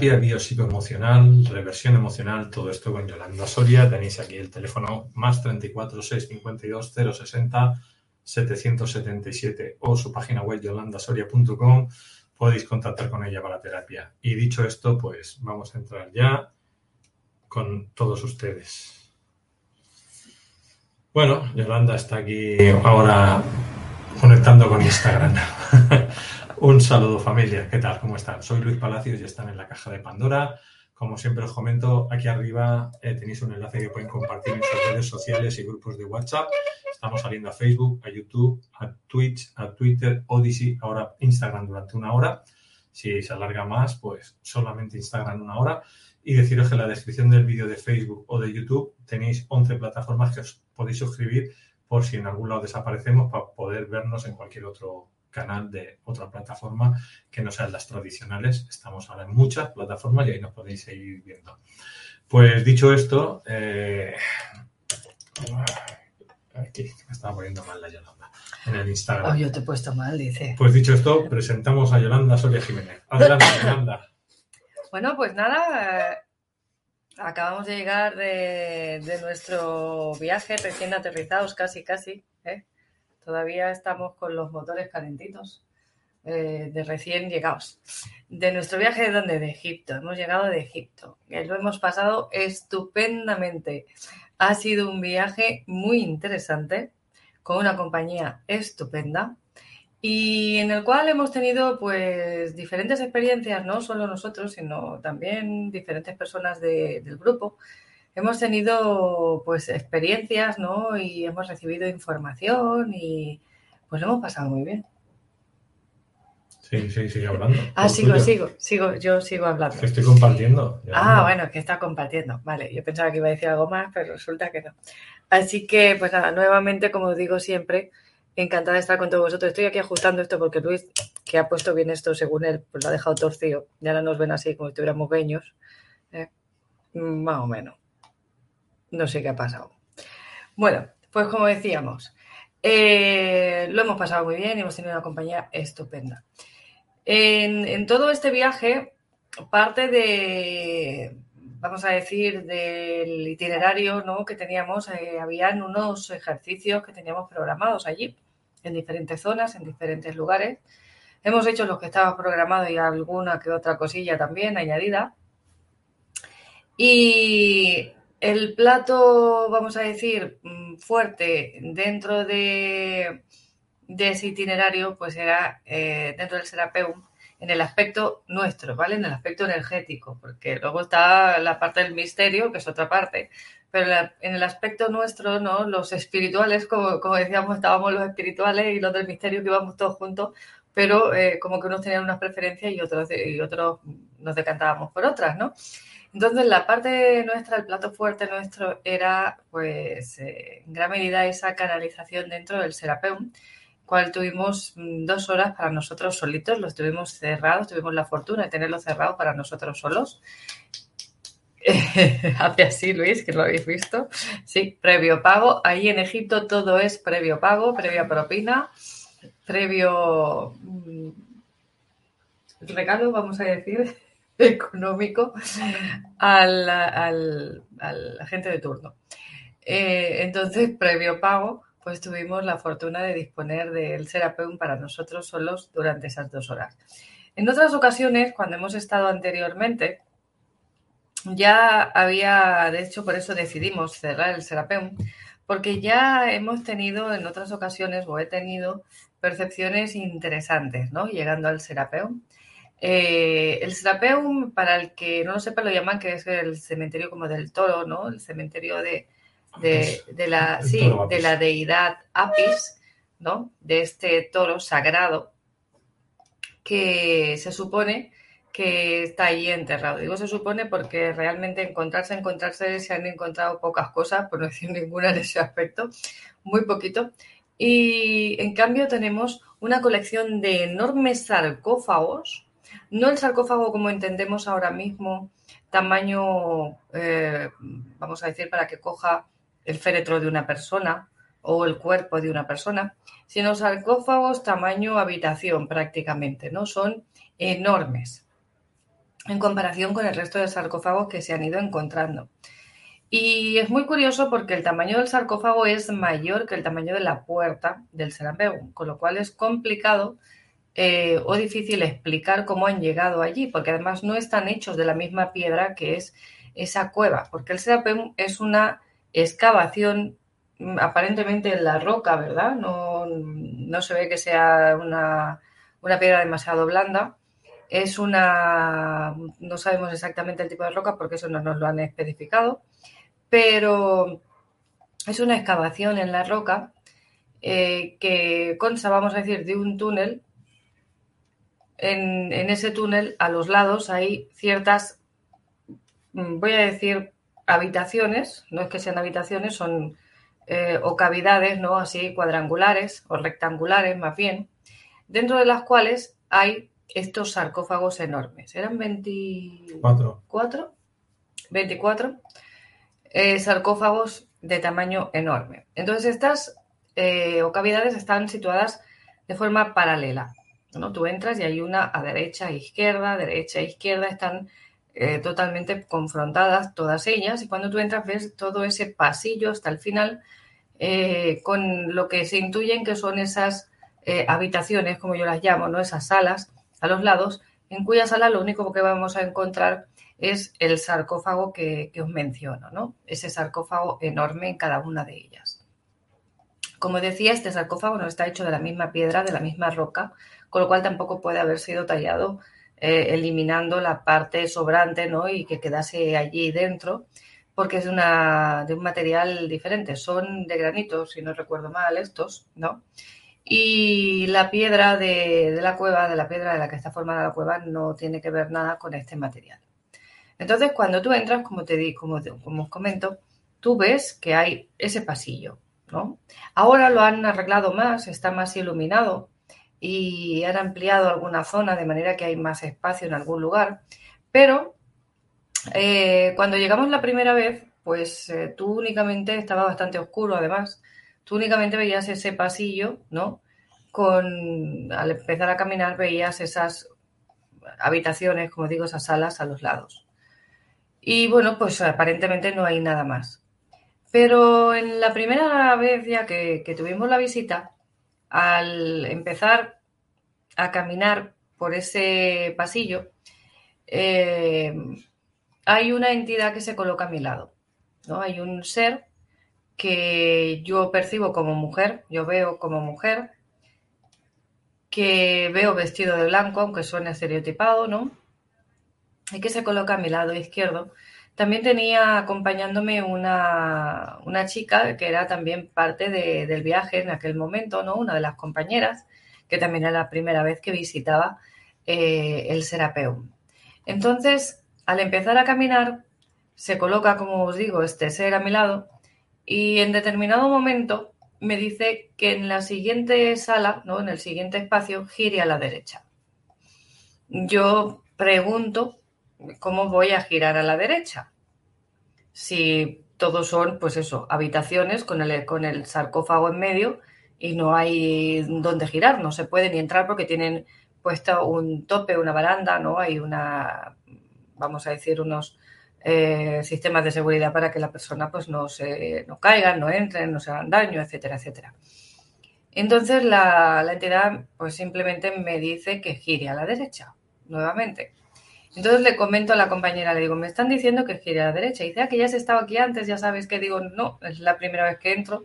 terapia biopsicoemocional, reversión emocional, todo esto con Yolanda Soria. Tenéis aquí el teléfono más 34 652 060 777 o su página web yolandasoria.com. Podéis contactar con ella para terapia. Y dicho esto, pues vamos a entrar ya con todos ustedes. Bueno, Yolanda está aquí ahora conectando con Instagram. Un saludo familia, ¿qué tal? ¿Cómo están? Soy Luis Palacios y están en la caja de Pandora. Como siempre os comento, aquí arriba eh, tenéis un enlace que pueden compartir en sus redes sociales y grupos de WhatsApp. Estamos saliendo a Facebook, a YouTube, a Twitch, a Twitter, Odyssey, ahora Instagram durante una hora. Si se alarga más, pues solamente Instagram una hora. Y deciros que en la descripción del vídeo de Facebook o de YouTube tenéis 11 plataformas que os podéis suscribir por si en algún lado desaparecemos para poder vernos en cualquier otro canal de otra plataforma que no sean las tradicionales. Estamos ahora en muchas plataformas y ahí nos podéis seguir viendo. Pues dicho esto, eh, aquí me estaba poniendo mal la Yolanda en el Instagram. Oh, yo te he puesto mal, dice. Pues dicho esto, presentamos a Yolanda Soria Jiménez. Adelante, Yolanda. Bueno, pues nada, eh, acabamos de llegar de, de nuestro viaje recién aterrizados, casi, casi. ¿eh? Todavía estamos con los motores calentitos eh, de recién llegados. De nuestro viaje de dónde? De Egipto. Hemos llegado de Egipto. Y lo hemos pasado estupendamente. Ha sido un viaje muy interesante con una compañía estupenda y en el cual hemos tenido pues diferentes experiencias, no solo nosotros, sino también diferentes personas de- del grupo hemos tenido pues experiencias, ¿no? Y hemos recibido información y pues lo hemos pasado muy bien. Sí, sí, sigue hablando. Ah, sigo, tuyo. sigo, sigo, yo sigo hablando. Que estoy compartiendo. Ah, bueno, que está compartiendo. Vale, yo pensaba que iba a decir algo más, pero resulta que no. Así que, pues nada, nuevamente, como digo siempre, encantada de estar con todos vosotros. Estoy aquí ajustando esto porque Luis, que ha puesto bien esto según él, pues lo ha dejado torcido. Y ahora nos ven así como si estuviéramos beños. ¿eh? Más o menos. No sé qué ha pasado. Bueno, pues como decíamos, eh, lo hemos pasado muy bien y hemos tenido una compañía estupenda. En, todo este viaje, parte de, vamos a decir, del itinerario ¿no? que teníamos, eh, habían unos ejercicios que teníamos programados allí, en diferentes zonas, en diferentes lugares. Hemos hecho los que estaban programados y alguna que otra cosilla también añadida. Y el plato, vamos a decir, mm, fuerte dentro de, de ese itinerario, pues era eh, dentro del Serapeum, en el aspecto nuestro, ¿vale? En el aspecto energético, porque luego está la parte del misterio, que es otra parte, pero en el aspecto nuestro, ¿no? Los espirituales, como, como decíamos, estábamos los espirituales y los del misterio que íbamos todos juntos, pero eh, como que unos tenían unas preferencias y otros, y otros nos decantábamos por otras, ¿no? Entonces, la parte nuestra, el plato fuerte nuestro, era, pues, eh, en gran medida esa canalización dentro del Serapeum, cual tuvimos mm, dos horas para nosotros solitos, los tuvimos cerrados, tuvimos la fortuna de tenerlo cerrado para nosotros solos. Hace así, Luis, que lo habéis visto. Sí, previo pago. Ahí en Egipto todo es previo pago, previa propina, previo mm, regalo, vamos a decir, económico al, al, al agente de turno. Eh, entonces, previo pago, pues tuvimos la fortuna de disponer del Serapeum para nosotros solos durante esas dos horas. En otras ocasiones, cuando hemos estado anteriormente, ya había, de hecho, por eso decidimos cerrar el Serapeum, porque ya hemos tenido en otras ocasiones, o he tenido, percepciones interesantes, ¿no? Llegando al Serapeum. Eh, el Serapeum, para el que no lo sepa, lo llaman que es el cementerio como del toro, ¿no? El cementerio de, de, de la, sí, de la deidad Apis, ¿no? De este toro sagrado que se supone que está ahí enterrado. Digo se supone porque realmente encontrarse, encontrarse, se han encontrado pocas cosas, por no decir ninguna en ese aspecto, muy poquito. Y en cambio tenemos una colección de enormes sarcófagos, no el sarcófago como entendemos ahora mismo, tamaño, eh, vamos a decir, para que coja el féretro de una persona o el cuerpo de una persona, sino sarcófagos tamaño habitación prácticamente, ¿no? Son enormes. en comparación con el resto de sarcófagos que se han ido encontrando. Y es muy curioso porque el tamaño del sarcófago es mayor que el tamaño de la puerta del Serapeum, con lo cual es complicado eh, o difícil explicar cómo han llegado allí, porque además no están hechos de la misma piedra que es esa cueva, porque el Serapeum es una excavación mm, aparentemente en la roca, ¿verdad? No, no se ve que sea una, una piedra demasiado blanda. Es una, no sabemos exactamente el tipo de roca porque eso no nos lo han especificado, pero es una excavación en la roca eh, que consta, vamos a decir, de un túnel. En, ese túnel, a los lados, hay ciertas, mm, voy a decir, habitaciones, no es que sean habitaciones, son eh, o cavidades, ¿no? Así cuadrangulares o rectangulares, más bien, dentro de las cuales hay estos sarcófagos enormes. Eran 24. 24 eh, sarcófagos de tamaño enorme. Entonces, estas eh, o cavidades están situadas de forma paralela. ¿No? Tú entras y hay una a derecha e izquierda, derecha e izquierda, están eh, totalmente confrontadas todas ellas y cuando tú entras ves todo ese pasillo hasta el final con lo que se intuyen que son esas habitaciones, como yo las llamo, ¿no? esas salas a los lados, en cuya sala lo único que vamos a encontrar es el sarcófago que, os menciono, ¿no? Ese sarcófago enorme en cada una de ellas. Como decía, este sarcófago no está hecho de la misma piedra, de la misma roca, con lo cual tampoco puede haber sido tallado eh, eliminando la parte sobrante ¿no? y que quedase allí dentro, porque es una, de un material diferente. Son de granito, si no recuerdo mal, estos, ¿no? Y la piedra de, de la cueva, de la piedra de la que está formada la cueva, no tiene que ver nada con este material. Entonces, cuando tú entras, como te di, como, os comento, tú ves que hay ese pasillo, ¿no? Ahora lo han arreglado más, está más iluminado y han ampliado alguna zona de manera que hay más espacio en algún lugar, pero eh, cuando llegamos la primera vez, pues eh, tú únicamente, estaba bastante oscuro además, tú únicamente veías ese pasillo, ¿no? Con, al empezar a caminar veías esas habitaciones, como digo, esas salas a los lados. Y bueno, pues aparentemente no hay nada más. Pero en la primera vez ya que, tuvimos la visita, al empezar a caminar por ese pasillo, eh, hay una entidad que se coloca a mi lado. ¿no? Hay un ser que yo percibo como mujer, yo veo como mujer, que veo vestido de blanco, aunque suene estereotipado, ¿no? y que se coloca a mi lado izquierdo. También tenía acompañándome una, chica que era también parte del viaje en aquel momento, ¿no? Una de las compañeras, que también era la primera vez que visitaba eh, el Serapeum. Entonces, al empezar a caminar, se coloca, como os digo, este ser a mi lado y en determinado momento me dice que en la siguiente sala, ¿no? en el siguiente espacio, gire a la derecha. Yo pregunto ¿cómo voy a girar a la derecha? Si todos son, pues eso, habitaciones con el, con el sarcófago en medio y no hay dónde girar, no se puede ni entrar porque tienen puesto un tope, una baranda, ¿no? Hay una, vamos a decir, unos eh, sistemas de seguridad para que la persona pues no se no caigan, no entren, no se hagan daño, etcétera, etcétera. Entonces la, la entidad pues simplemente me dice que gire a la derecha, nuevamente. Entonces le comento a la compañera, le digo, me están diciendo que gire a la derecha. Y dice, ah, que ya has estado aquí antes, ya sabes que digo, no, es la primera vez que entro,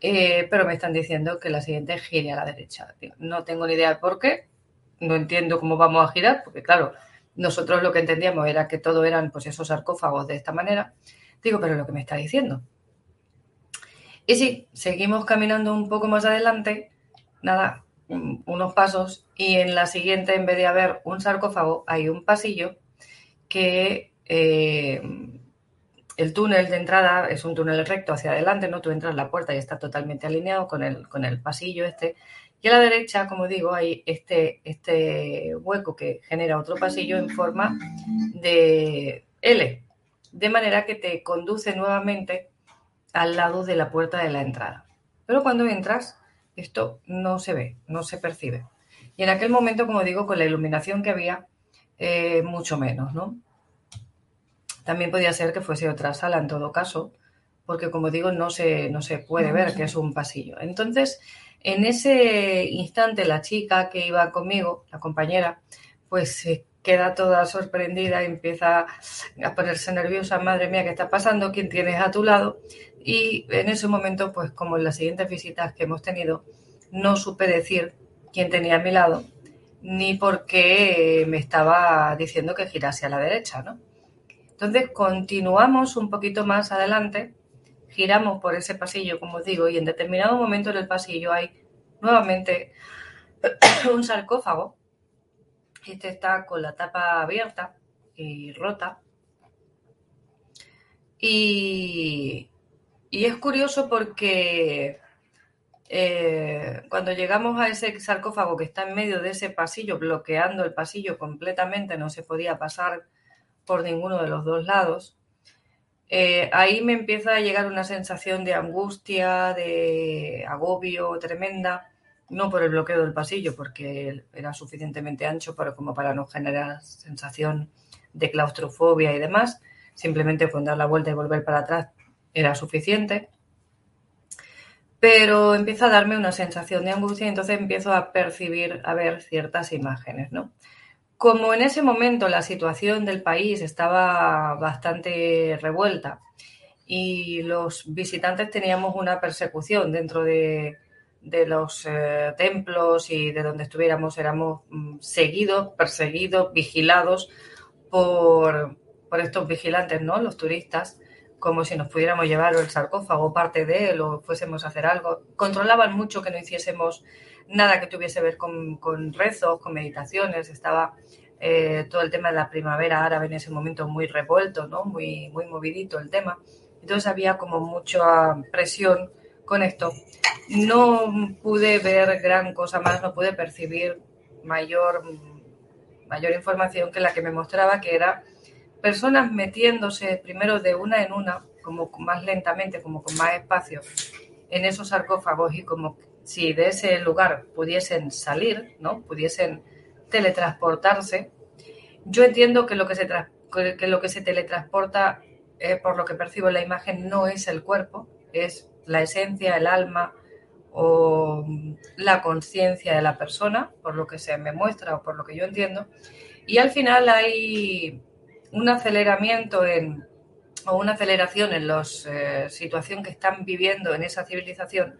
eh, pero me están diciendo que la siguiente gire a la derecha. no tengo ni idea de por qué, no entiendo cómo vamos a girar, porque claro, nosotros lo que entendíamos era que todo eran pues esos sarcófagos de esta manera. Digo, pero lo que me está diciendo. Y sí, seguimos caminando un poco más adelante, nada, unos pasos y en la siguiente, en vez de haber un sarcófago, hay un pasillo que eh, el túnel de entrada es un túnel recto hacia adelante, ¿no? Tú entras la puerta y está totalmente alineado con el, con el pasillo este. Y a la derecha, como digo, hay este, este hueco que genera otro pasillo en forma de L, de manera que te conduce nuevamente al lado de la puerta de la entrada. Pero cuando entras, esto no se ve, no se percibe. Y en aquel momento, como digo, con la iluminación que había, eh, mucho menos, ¿no? También podría ser que fuese otra sala en todo caso, porque como digo, no se, no se puede ver que es un pasillo. Entonces, en ese instante, la chica que iba conmigo, la compañera, pues se queda toda sorprendida empieza a ponerse nerviosa, madre mía, ¿qué está pasando? ¿Quién tienes a tu lado? Y en ese momento, pues como en las siguientes visitas que hemos tenido, no supe decir quién tenía a mi lado, ni por qué me estaba diciendo que girase a la derecha, ¿no? Entonces continuamos un poquito más adelante, giramos por ese pasillo, como os digo, y en determinado momento en el pasillo hay nuevamente un sarcófago. Este está con la tapa abierta y rota. Y, es curioso porque eh, cuando llegamos a ese sarcófago que está en medio de ese pasillo, bloqueando el pasillo completamente, no se podía pasar por ninguno de los dos lados, eh, ahí me empieza a llegar una sensación de angustia, de agobio tremenda, no por el bloqueo del pasillo, porque era suficientemente ancho para, como para no generar sensación de claustrofobia y demás, simplemente con dar la vuelta y volver para atrás era suficiente. Pero empieza a darme una sensación de angustia y entonces empiezo a percibir, a ver ciertas imágenes, ¿no? Como en ese momento la situación del país estaba bastante revuelta y los visitantes teníamos una persecución dentro de, los eh, templos y de donde estuviéramos, éramos mm, seguidos, perseguidos, vigilados por, por, estos vigilantes, ¿no? Los turistas, como si nos pudiéramos llevar el sarcófago, parte de él, o fuésemos a hacer algo. Controlaban mucho que no hiciésemos nada que tuviese que ver con, con rezos, con meditaciones, estaba eh, todo el tema de la primavera árabe en ese momento muy revuelto, ¿no? muy, muy movidito el tema. Entonces había como mucha presión con esto. No pude ver gran cosa más, no pude percibir mayor, mayor información que la que me mostraba, que era personas metiéndose primero de una en una, como más lentamente, como con más espacio, en esos sarcófagos y como si de ese lugar pudiesen salir, ¿no? Pudiesen teletransportarse. Yo entiendo que lo que se, que lo que se teletransporta, eh, por lo que percibo en la imagen, no es el cuerpo, es la esencia, el alma o la conciencia de la persona, por lo que se me muestra o por lo que yo entiendo. Y al final hay un aceleramiento en, o una aceleración en la eh, situación que están viviendo en esa civilización,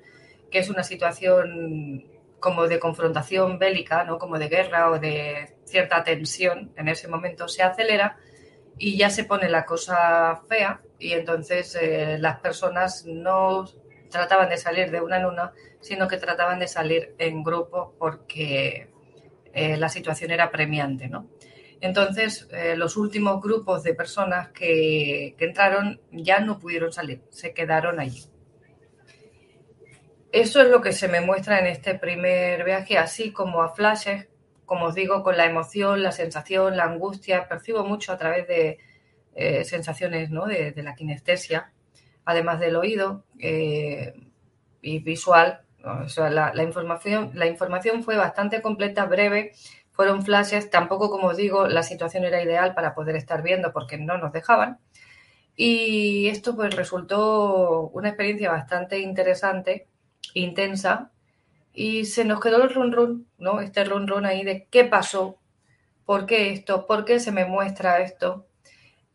que es una situación como de confrontación bélica, ¿no? como de guerra o de cierta tensión en ese momento, se acelera y ya se pone la cosa fea y entonces eh, las personas no trataban de salir de una en una, sino que trataban de salir en grupo porque eh, la situación era premiante. ¿no? Entonces, eh, los últimos grupos de personas que, entraron ya no pudieron salir, se quedaron allí. Eso es lo que se me muestra en este primer viaje, así como a flashes, como os digo, con la emoción, la sensación, la angustia. Percibo mucho a través de eh, sensaciones ¿no? de, la kinestesia, además del oído eh, y visual. la, información, la información fue bastante completa, breve, fueron flashes. Tampoco, como os digo, la situación era ideal para poder estar viendo porque no nos dejaban. Y esto pues resultó una experiencia bastante interesante intensa y se nos quedó el run run, ¿no? Este run run ahí de qué pasó, por qué esto, por qué se me muestra esto.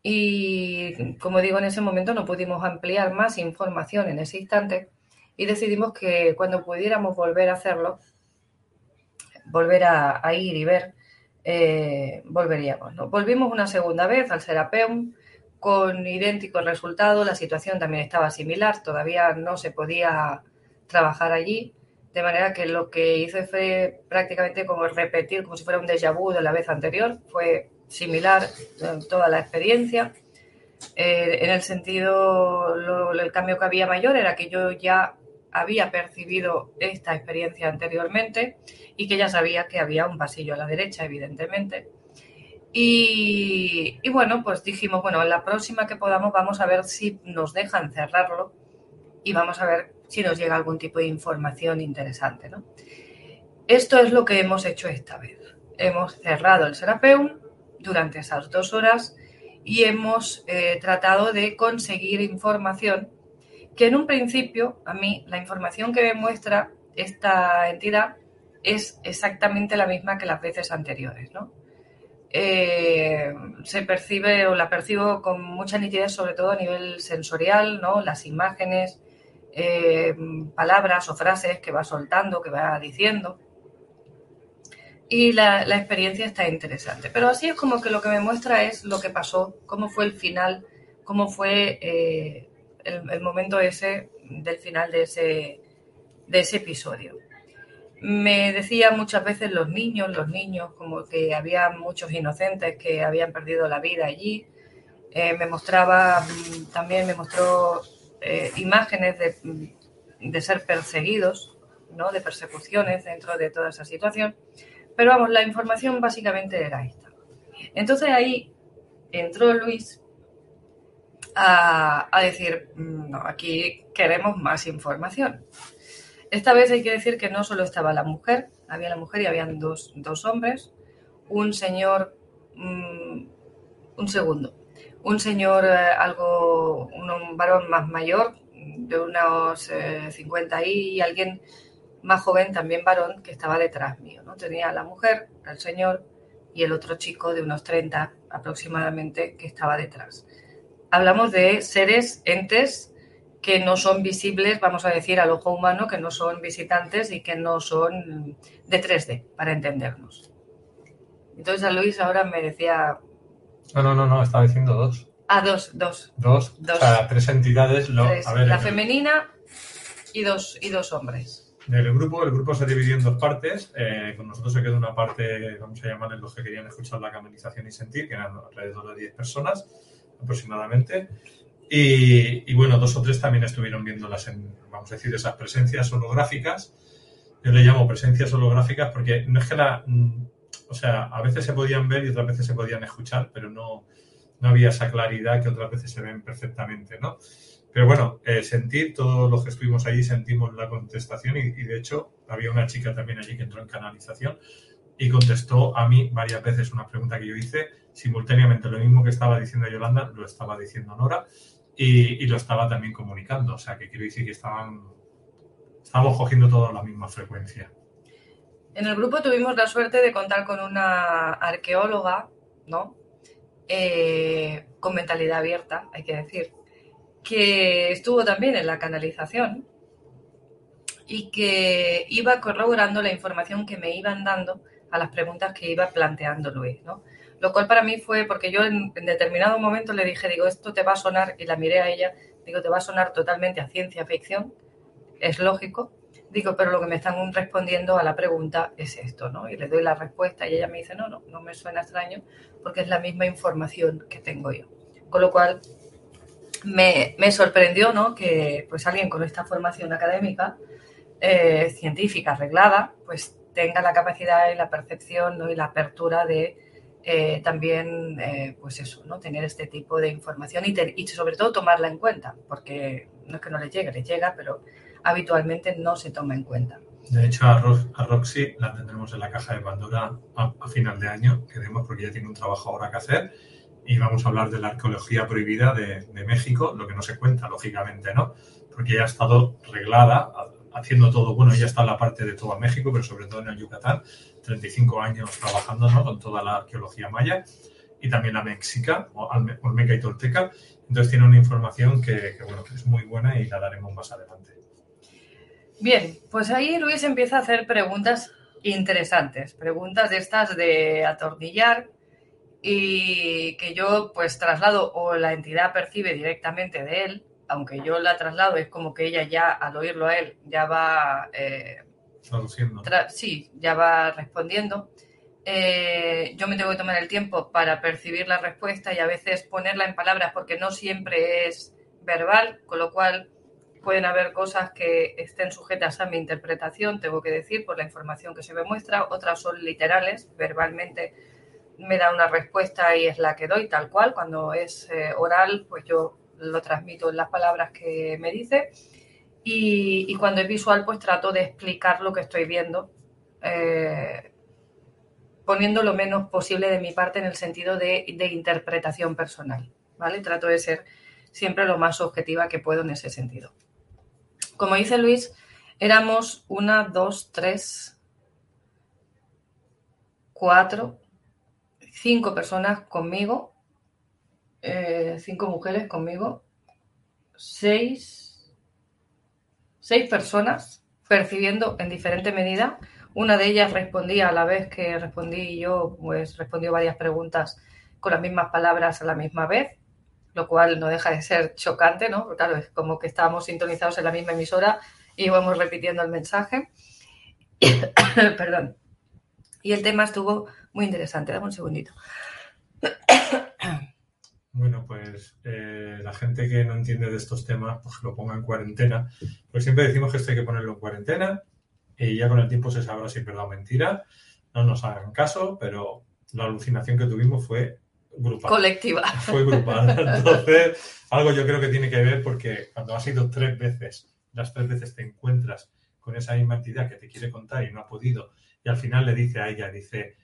Y como digo, en ese momento no pudimos ampliar más información en ese instante y decidimos que cuando pudiéramos volver a hacerlo, volver a, ir y ver, eh, volveríamos. ¿no? Volvimos una segunda vez al Serapeum con idéntico resultado, la situación también estaba similar, todavía no se podía trabajar allí, de manera que lo que hice fue prácticamente como repetir, como si fuera un déjà vu de la vez anterior, fue similar toda la experiencia. Eh, en el sentido, el cambio que había mayor era que yo ya había percibido esta experiencia anteriormente y que ya sabía que había un pasillo a la derecha, evidentemente. Y, bueno, pues dijimos, bueno, la próxima que podamos vamos a ver si nos dejan cerrarlo y vamos a ver si nos llega algún tipo de información interesante. ¿no? Esto es lo que hemos hecho esta vez. Hemos cerrado el Serapeum durante esas dos horas y hemos eh, tratado de conseguir información que en un principio, a mí, la información que me muestra esta entidad es exactamente la misma que las veces anteriores, ¿no? Eh, se percibe o la percibo con mucha nitidez, sobre todo a nivel sensorial, ¿no? Las imágenes, eh, palabras o frases que va soltando, que va diciendo. Y la, experiencia está interesante. Pero así es como que lo que me muestra es lo que pasó, cómo fue el final, cómo fue eh, el, momento ese del final de ese, de ese episodio. Me decían muchas veces los niños, los niños, como que había muchos inocentes que habían perdido la vida allí. Eh, me mostraba, mm, también me mostró eh, imágenes de, ser perseguidos, ¿no? de persecuciones dentro de toda esa situación. Pero vamos, la información básicamente era esta. Entonces ahí entró Luis a, decir, mm, aquí queremos más información. Esta vez hay que decir que no solo estaba la mujer, había la mujer y habían dos, hombres, un señor, mm, un segundo, un señor eh, algo, un, varón más mayor, de unos 50 eh, y alguien más joven, también varón, que estaba detrás mío. ¿no? Tenía la mujer, el señor y el otro chico de unos 30 aproximadamente que estaba detrás. Hablamos de seres, entes que no son visibles, vamos a decir, al ojo humano, que no son visitantes y que no son de 3D, para entendernos. Entonces a Luis ahora me decía... No, no, no, no, estaba diciendo dos. Ah, dos, dos. Dos, o sea, tres entidades. la femenina y dos, y dos hombres. Del grupo, el grupo se dividió en dos partes. Eh, con nosotros se quedó una parte, vamos a llamarle los que querían escuchar la canalización y sentir, que eran alrededor de 10 personas aproximadamente. Y, bueno, dos o tres también estuvieron viéndolas en, vamos a decir, esas presencias holográficas. Yo le llamo presencias holográficas porque no es que la, mm, o sea, a veces se podían ver y otras veces se podían escuchar, pero no, no había esa claridad que otras veces se ven perfectamente, ¿no? Pero bueno, eh, sentir, todos los que estuvimos allí sentimos la contestación y, y, de hecho había una chica también allí que entró en canalización y contestó a mí varias veces una pregunta que yo hice simultáneamente. Lo mismo que estaba diciendo Yolanda, lo estaba diciendo Nora y, lo estaba también comunicando. O sea, que quiero decir que estaban, estábamos cogiendo toda la misma frecuencia. En el grupo tuvimos la suerte de contar con una arqueóloga, ¿no? Eh, con mentalidad abierta, hay que decir, que estuvo también en la canalización y que iba corroborando la información que me iban dando a las preguntas que iba planteando Luis, ¿no? Lo cual para mí fue porque yo en, determinado momento le dije, digo, esto te va a sonar, y la miré a ella, digo, te va a sonar totalmente a ciencia ficción, es lógico, digo, pero lo que me están respondiendo a la pregunta es esto, ¿no? Y le doy la respuesta y ella me dice, no, no, no me suena extraño porque es la misma información que tengo yo. Con lo cual me, sorprendió, ¿no? Que pues alguien con esta formación académica, eh, científica, arreglada, pues tenga la capacidad y la percepción ¿no? y la apertura de eh, también, eh, pues eso, ¿no? Tener este tipo de información y, sobre todo tomarla en cuenta, porque no es que no le llegue, le llega, pero habitualmente no se toma en cuenta. De hecho, a, Roxy la tendremos en la caja de Pandora a, final de año, queremos, porque ya tiene un trabajo ahora que hacer y vamos a hablar de la arqueología prohibida de, de México, lo que no se cuenta, lógicamente, ¿no? Porque ya ha estado reglada, haciendo todo, bueno, ella está en la parte de todo México, pero sobre todo en el Yucatán, 35 años trabajando con toda la arqueología maya y también la mexica, olmeca y tolteca. Entonces tiene una información que, bueno, que es muy buena y la daremos más adelante. Bien, pues ahí Luis empieza a hacer preguntas interesantes, preguntas de estas de atornillar y que yo pues traslado o la entidad percibe directamente de él, aunque yo la traslado, es como que ella ya al oírlo a él ya va eh, sí, ya va respondiendo. Eh, yo me tengo que tomar el tiempo para percibir la respuesta y a veces ponerla en palabras porque no siempre es verbal, con lo cual pueden haber cosas que estén sujetas a mi interpretación, tengo que decir, por la información que se me muestra, otras son literales, verbalmente me da una respuesta y es la que doy tal cual, cuando es eh, oral, pues yo lo transmito en las palabras que me dice y, cuando es visual, pues trato de explicar lo que estoy viendo. Eh, poniendo lo menos posible de mi parte en el sentido de, interpretación personal, ¿vale? Trato de ser siempre lo más objetiva que puedo en ese sentido. Como dice Luis, éramos una, dos, tres, cuatro, cinco personas conmigo, eh, cinco mujeres conmigo, seis, seis personas percibiendo en diferente medida. Una de ellas respondía a la vez que respondí yo, pues respondió varias preguntas con las mismas palabras a la misma vez lo cual no deja de ser chocante, ¿no? Porque claro, es como que estábamos sintonizados en la misma emisora y íbamos repitiendo el mensaje. Perdón. Y el tema estuvo muy interesante. Dame un segundito. Bueno, pues eh, la gente que no entiende de estos temas, pues lo ponga en cuarentena. Pues siempre decimos que esto hay que ponerlo en cuarentena y ya con el tiempo se sabrá si es verdad o mentira. No nos hagan caso, pero la alucinación que tuvimos fue grupal. Colectiva. Fue grupal. Entonces, algo yo creo que tiene que ver porque cuando has ido tres veces, las tres veces te encuentras con esa misma entidad que te quiere contar y no ha podido, y al final le dice a ella, dice,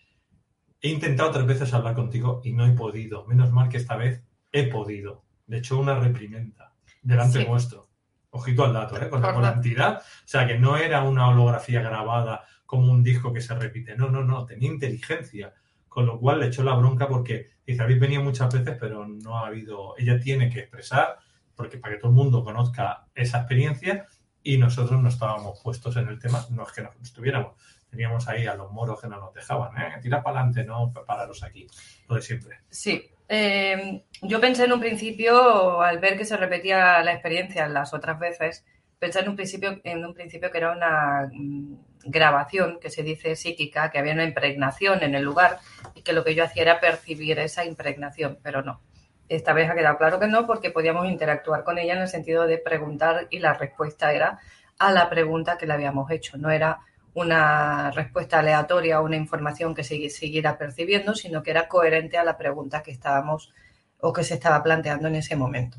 he intentado tres veces hablar contigo y no he podido. Menos mal que esta vez he podido. De hecho, una reprimenda delante Sí. nuestro. Ojito al dato, ¿eh? Con la, con la- entidad. O sea, que no era una holografía grabada como un disco que se repite. No, no, no. Tenía inteligencia. Con lo cual le echó la bronca porque dice, habéis venido muchas veces, pero no ha habido. Ella tiene que expresar, porque para que todo el mundo conozca esa experiencia, y nosotros no estábamos puestos en el tema, no es que no estuviéramos. Teníamos ahí a los moros que no nos dejaban, ¿eh? Tira para adelante, no pararos aquí. Lo de siempre. Sí. Eh, yo pensé en un principio, al ver que se repetía la experiencia las otras veces, pensé en un principio, en un principio que era una mm, grabación que se dice psíquica, que había una impregnación en el lugar y que lo que yo hacía era percibir esa impregnación, pero no. Esta vez ha quedado claro que no, porque podíamos interactuar con ella en el sentido de preguntar y la respuesta era a la pregunta que le habíamos hecho, no era una respuesta aleatoria o una información que se siguiera percibiendo, sino que era coherente a la pregunta que estábamos o que se estaba planteando en ese momento.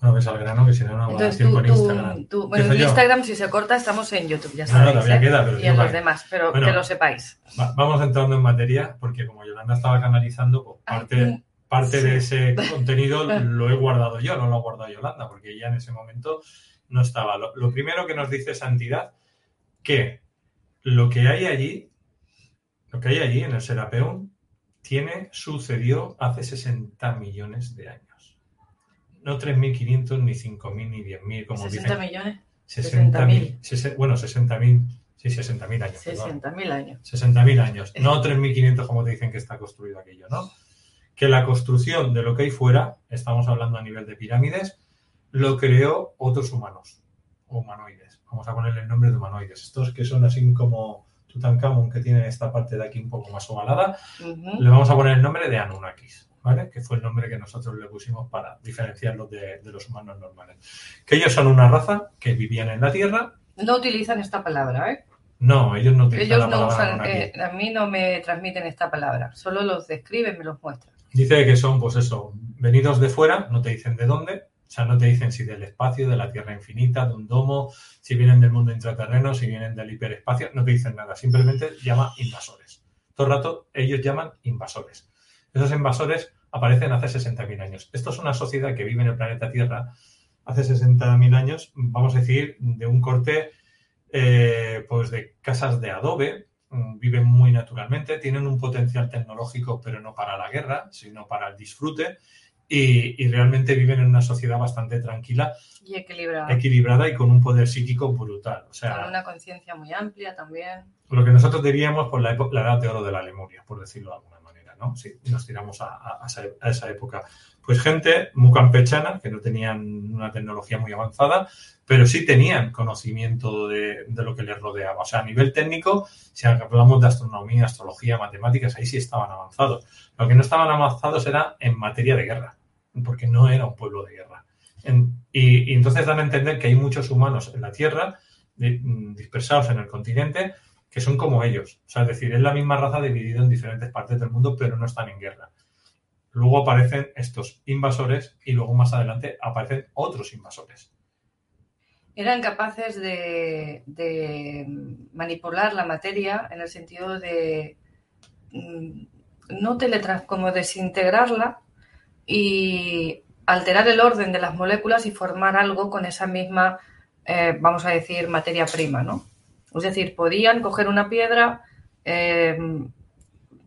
Bueno, ves al grano, que si no, una Entonces, tú, con Instagram. tú- bueno, en yo. Instagram, si se corta, estamos en YouTube, ya No, no, sabéis. todavía ¿eh? queda, pero y en los demás, pero Bueno. que lo sepáis. Va- vamos entrando en materia, porque como Yolanda estaba canalizando, pues parte, parte sí. de ese contenido lo he guardado yo, no lo ha guardado Yolanda, porque ella en ese momento no estaba. Lo, lo primero que nos dice esa entidad, que lo que hay allí, lo que hay allí en el Serapeum, tiene, sucedió hace 60 millones de años. No 3.500, ni 5.000, ni 10.000, como 60 dicen. millones, 60.000. sesen- Bueno, 60.000, sí, 60.000 años. perdón. 60 mil años. 60.000 años, no 3.500 como te dicen que está construido aquello, ¿no? Que la construcción de lo que hay fuera, estamos hablando a nivel de pirámides, lo creó otros humanos, o humanoides. Vamos a ponerle el nombre de humanoides. Estos que son así como Tutankamón, que tiene esta parte de aquí un poco más ovalada, le vamos a poner el nombre de Anunnakis, ¿vale? Que fue el nombre que nosotros le pusimos para diferenciarlos de, de los humanos normales. Que ellos son una raza que vivían en la Tierra. No utilizan esta palabra, ¿eh? No, ellos no utilizan Ellos la no palabra usan, Anunnaki. eh, a mí no me transmiten esta palabra, solo los describen, me los muestran. Dice que son, pues eso, venidos de fuera, no te dicen de dónde, sea, no te dicen si del espacio, de la Tierra infinita, de un domo, si vienen del mundo intraterreno, si vienen del hiperespacio, no te dicen nada, simplemente llama invasores. Todo el rato ellos llaman invasores. Esos invasores aparecen hace 60.000 años. Esto es una sociedad que vive en el planeta Tierra hace 60.000 años, vamos a decir, de un corte eh, pues de casas de adobe, mm, viven muy naturalmente, tienen un potencial tecnológico, pero no para la guerra, sino para el disfrute, y, y realmente viven en una sociedad bastante tranquila, Y equilibrada. equilibrada y con un poder psíquico brutal. O Con una conciencia muy amplia también. lo que nosotros diríamos por la, la edad de oro de la Lemuria, por decirlo de alguna manera, ¿no? Si nos tiramos a esa época. Pues gente muy campechana, que no tenían una tecnología muy avanzada, pero sí tenían conocimiento de, de lo que les rodeaba. O sea, a nivel técnico, si hablamos de astronomía, astrología, matemáticas, ahí sí estaban avanzados. Lo que no estaban avanzados era en materia de guerra, porque no era un pueblo de guerra. Y, entonces dan a entender que hay muchos humanos en la Tierra, mm, dispersados en el continente, que son como ellos. O sea, es decir, es la misma raza dividida en diferentes partes del mundo, pero no están en guerra. Luego aparecen estos invasores y luego más adelante aparecen otros invasores. Eran capaces de, de manipular la materia en el sentido de mm, no teletrans, como desintegrarla y alterar el orden de las moléculas y formar algo con esa misma, eh, vamos a decir, materia prima, ¿no? Es decir, podían coger una piedra, eh,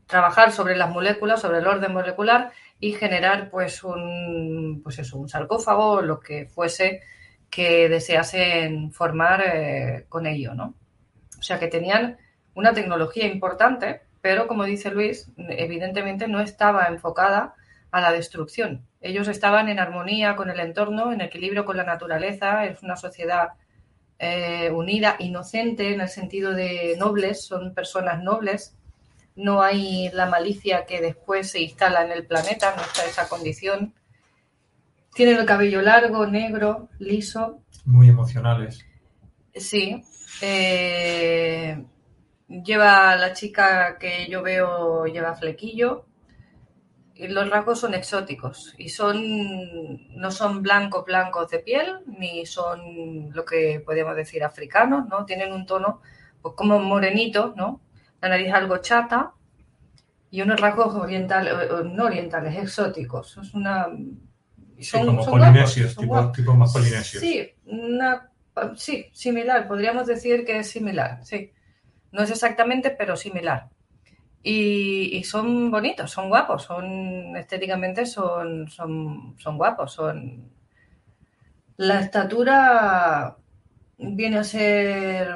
trabajar sobre las moléculas, sobre el orden molecular y generar pues un, pues eso, un sarcófago lo que fuese que deseasen formar eh, con ello, ¿no? O sea que tenían una tecnología importante, pero como dice Luis, evidentemente no estaba enfocada a la destrucción. Ellos estaban en armonía con el entorno, en equilibrio con la naturaleza, es una sociedad eh, unida, inocente en el sentido de nobles, son personas nobles, no hay la malicia que después se instala en el planeta, no está esa condición. Tienen el cabello largo, negro, liso. Muy emocionales. Sí. Eh, lleva la chica que yo veo, lleva flequillo. Y los rasgos son exóticos y son no son blancos blancos de piel ni son lo que podríamos decir africanos, ¿no? Tienen un tono pues, como morenito, ¿no? la nariz algo chata y unos rasgos orientales, no orientales, exóticos. Es una... Son, como polinesios, tipo, tipo, más polinesios. Sí, una, sí, similar, podríamos decir que es similar, sí. No es exactamente, pero similar. Y, y, son bonitos, son guapos, son estéticamente son, son, son guapos, son... La estatura viene a ser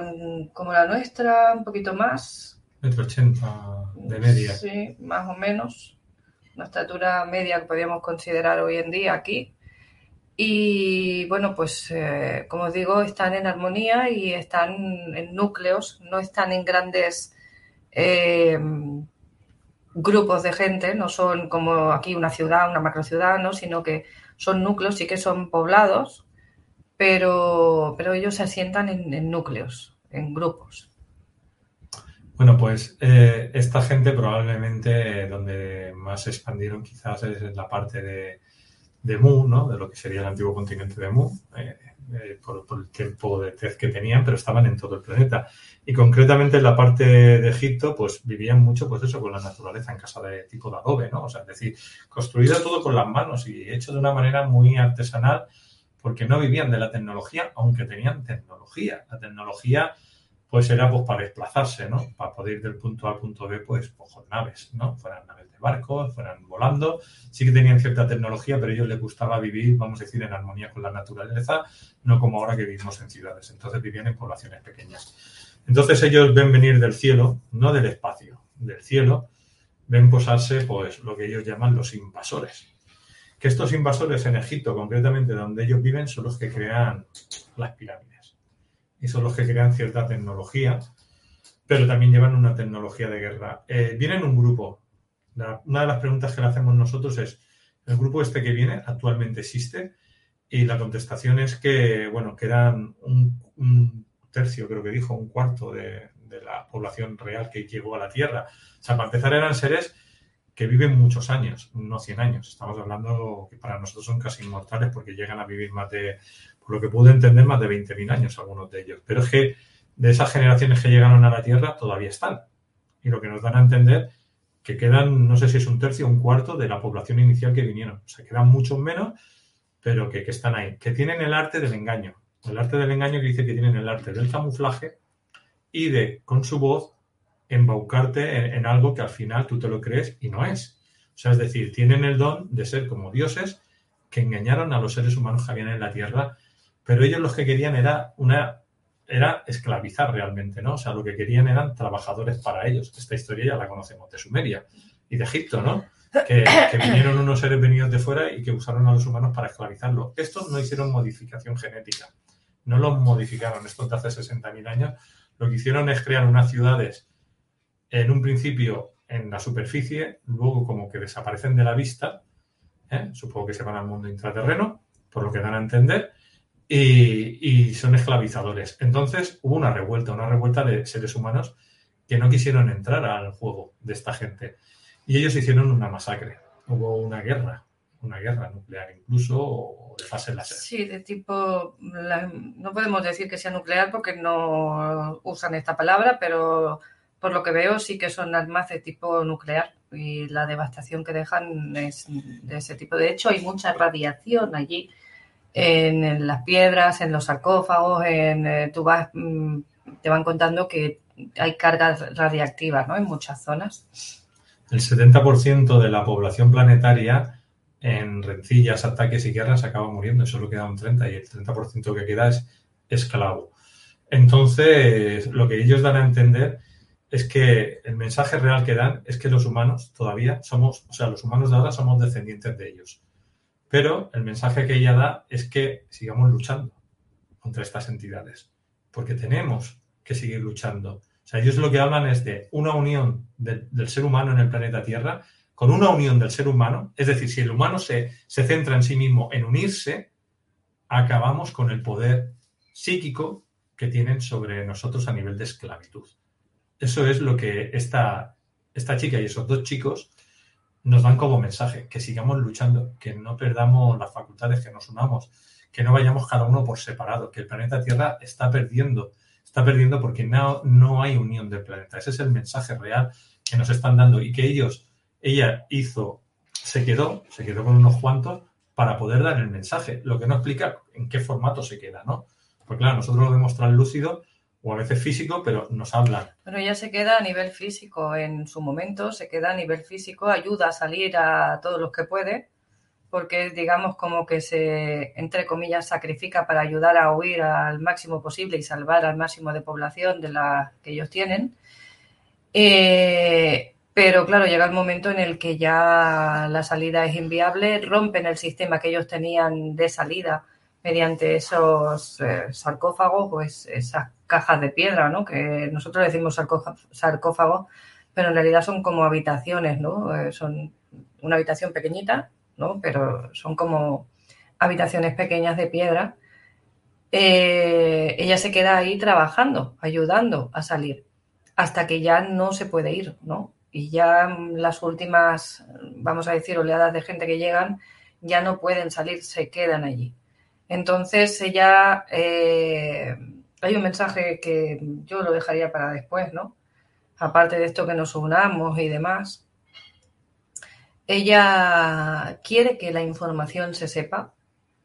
como la nuestra, un poquito más, Metro ochenta de media. Sí, más o menos. Una estatura media que podríamos considerar hoy en día aquí. Y bueno, pues eh, como os digo, están en armonía y están en núcleos, no están en grandes eh, grupos de gente, no son como aquí una ciudad, una macrociudad, ¿no? sino que son núcleos, sí que son poblados, pero, pero ellos se asientan en, en núcleos, en grupos. Bueno, pues eh, esta gente probablemente eh, donde más se expandieron quizás es en la parte de, de Mu, ¿no? De lo que sería el antiguo continente de Mu, eh, por, por, el tiempo de tez que tenían, pero estaban en todo el planeta. Y concretamente en la parte de Egipto, pues vivían mucho, pues eso, con la naturaleza en casa de tipo de adobe, ¿no? O sea, es decir, construido todo con las manos y hecho de una manera muy artesanal, porque no vivían de la tecnología, aunque tenían tecnología. La tecnología pues era pues para desplazarse, ¿no? Para poder ir del punto A al punto B, pues, pues con naves, ¿no? Fueran naves de barco, fueran volando. Sí que tenían cierta tecnología, pero a ellos les gustaba vivir, vamos a decir, en armonía con la naturaleza, no como ahora que vivimos en ciudades. Entonces vivían en poblaciones pequeñas. Entonces ellos ven venir del cielo, no del espacio, del cielo, ven posarse, pues, lo que ellos llaman los invasores. Que estos invasores en Egipto, concretamente donde ellos viven, son los que crean las pirámides y son los que crean cierta tecnología, pero también llevan una tecnología de guerra. Eh, viene un grupo. Una de las preguntas que le hacemos nosotros es, ¿el grupo este que viene actualmente existe? Y la contestación es que, bueno, que eran un, un tercio, creo que dijo, un cuarto de, de, la población real que llegó a la Tierra. O sea, para empezar eran seres que viven muchos años, no 100 años. Estamos hablando que para nosotros son casi inmortales porque llegan a vivir más de por lo que pude entender, más de 20.000 años algunos de ellos. Pero es que de esas generaciones que llegaron a la Tierra todavía están. Y lo que nos dan a entender que quedan, no sé si es un tercio o un cuarto de la población inicial que vinieron. O sea, quedan muchos menos, pero que, que están ahí. Que tienen el arte del engaño. El arte del engaño que dice que tienen el arte del camuflaje y de, con su voz, embaucarte en, en algo que al final tú te lo crees y no es. O sea, es decir, tienen el don de ser como dioses que engañaron a los seres humanos que habían en la Tierra pero ellos lo que querían era una era esclavizar realmente, ¿no? O sea, lo que querían eran trabajadores para ellos. Esta historia ya la conocemos de Sumeria y de Egipto, ¿no? Que, que vinieron unos seres venidos de fuera y que usaron a los humanos para esclavizarlos. Estos no hicieron modificación genética, no los modificaron. Estos de hace 60.000 años lo que hicieron es crear unas ciudades en un principio en la superficie, luego como que desaparecen de la vista, ¿eh? supongo que se van al mundo intraterreno, por lo que dan a entender, y, y, son esclavizadores. Entonces hubo una revuelta, una revuelta de seres humanos que no quisieron entrar al juego de esta gente. Y ellos hicieron una masacre. Hubo una guerra, una guerra nuclear incluso, o de fase láser. Sí, de tipo, la, no podemos decir que sea nuclear porque no usan esta palabra, pero por lo que veo, sí que son armas de tipo nuclear y la devastación que dejan es de ese tipo. De hecho, hay mucha radiación allí en, las piedras, en los sarcófagos, en, eh, tú vas, mm, te van contando que hay cargas radiactivas ¿no? en muchas zonas. El 70% de la población planetaria en rencillas, ataques y guerras acaba muriendo, solo queda un 30% y el 30% que queda es esclavo. Entonces, lo que ellos dan a entender es que el mensaje real que dan es que los humanos todavía somos, o sea, los humanos de ahora somos descendientes de ellos. Pero el mensaje que ella da es que sigamos luchando contra estas entidades, porque tenemos que seguir luchando. O sea, ellos lo que hablan es de una unión del, ser humano en el planeta Tierra, con una unión del ser humano, es decir, si el humano se, se centra en sí mismo en unirse, acabamos con el poder psíquico que tienen sobre nosotros a nivel de esclavitud. Eso es lo que esta, esta chica y esos dos chicos nos dan como mensaje, que sigamos luchando, que no perdamos las facultades, que nos unamos, que no vayamos cada uno por separado, que el planeta Tierra está perdiendo, está perdiendo porque no, no hay unión del planeta. Ese es el mensaje real que nos están dando y que ellos, ella hizo, se quedó, se quedó con unos cuantos para poder dar el mensaje, lo que no explica en qué formato se queda, ¿no? Porque claro, nosotros lo vemos translúcido o a veces físico, pero nos hablan. Pero ella se queda a nivel físico en su momento, se queda a nivel físico, ayuda a salir a todos los que puede, porque digamos como que se, entre comillas, sacrifica para ayudar a huir al máximo posible y salvar al máximo de población de la que ellos tienen. Eh, pero claro, llega el momento en el que ya la salida es inviable, rompen el sistema que ellos tenían de salida mediante esos eh, sarcófagos, pues esas cajas de piedra, ¿no? Que nosotros decimos sarcófago, pero en realidad son como habitaciones, ¿no? Eh, son una habitación pequeñita, ¿no? Pero son como habitaciones pequeñas de piedra. Eh, ella se queda ahí trabajando, ayudando a salir, hasta que ya no se puede ir, ¿no? Y ya las últimas, vamos a decir, oleadas de gente que llegan, ya no pueden salir, se quedan allí. Entonces ella, eh, hay un mensaje que yo lo dejaría para después, ¿no? Aparte de esto que nos unamos y demás. Ella quiere que la información se sepa,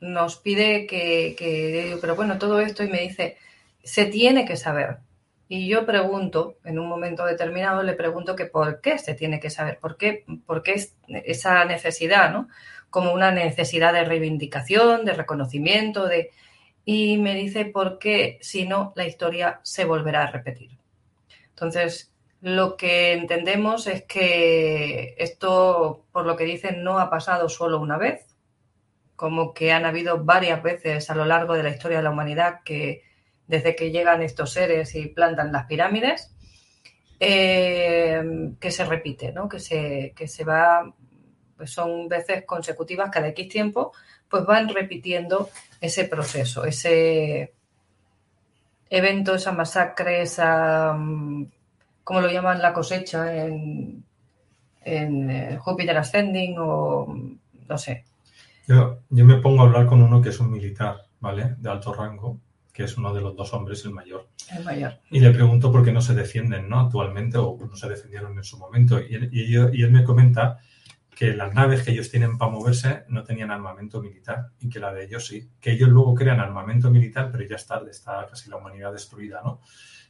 nos pide que, que, pero bueno, todo esto y me dice, se tiene que saber. Y yo pregunto, en un momento determinado, le pregunto que por qué se tiene que saber, por qué, por qué esa necesidad, ¿no? Como una necesidad de reivindicación, de reconocimiento, de... Y me dice por qué, si no, la historia se volverá a repetir. Entonces, lo que entendemos es que esto, por lo que dicen, no ha pasado solo una vez, como que han habido varias veces a lo largo de la historia de la humanidad que desde que llegan estos seres y plantan las pirámides, eh, que se repite, ¿no? que, se, que se va pues son veces consecutivas cada X tiempo, pues van repitiendo ese proceso, ese evento, esa masacre, esa, mm, ¿cómo lo llaman? La cosecha en, en eh, Júpiter Ascending o no sé. Yo, yo me pongo a hablar con uno que es un militar, ¿vale? De alto rango, que es uno de los dos hombres, el mayor. El mayor. Y le pregunto por qué no se defienden, ¿no? Actualmente o no se defendieron en su momento. Y y él me comenta que las naves que ellos tienen para moverse no tenían armamento militar y que la de ellos sí. Que ellos luego crean armamento militar, pero ya es tarde, está casi la humanidad destruida, ¿no?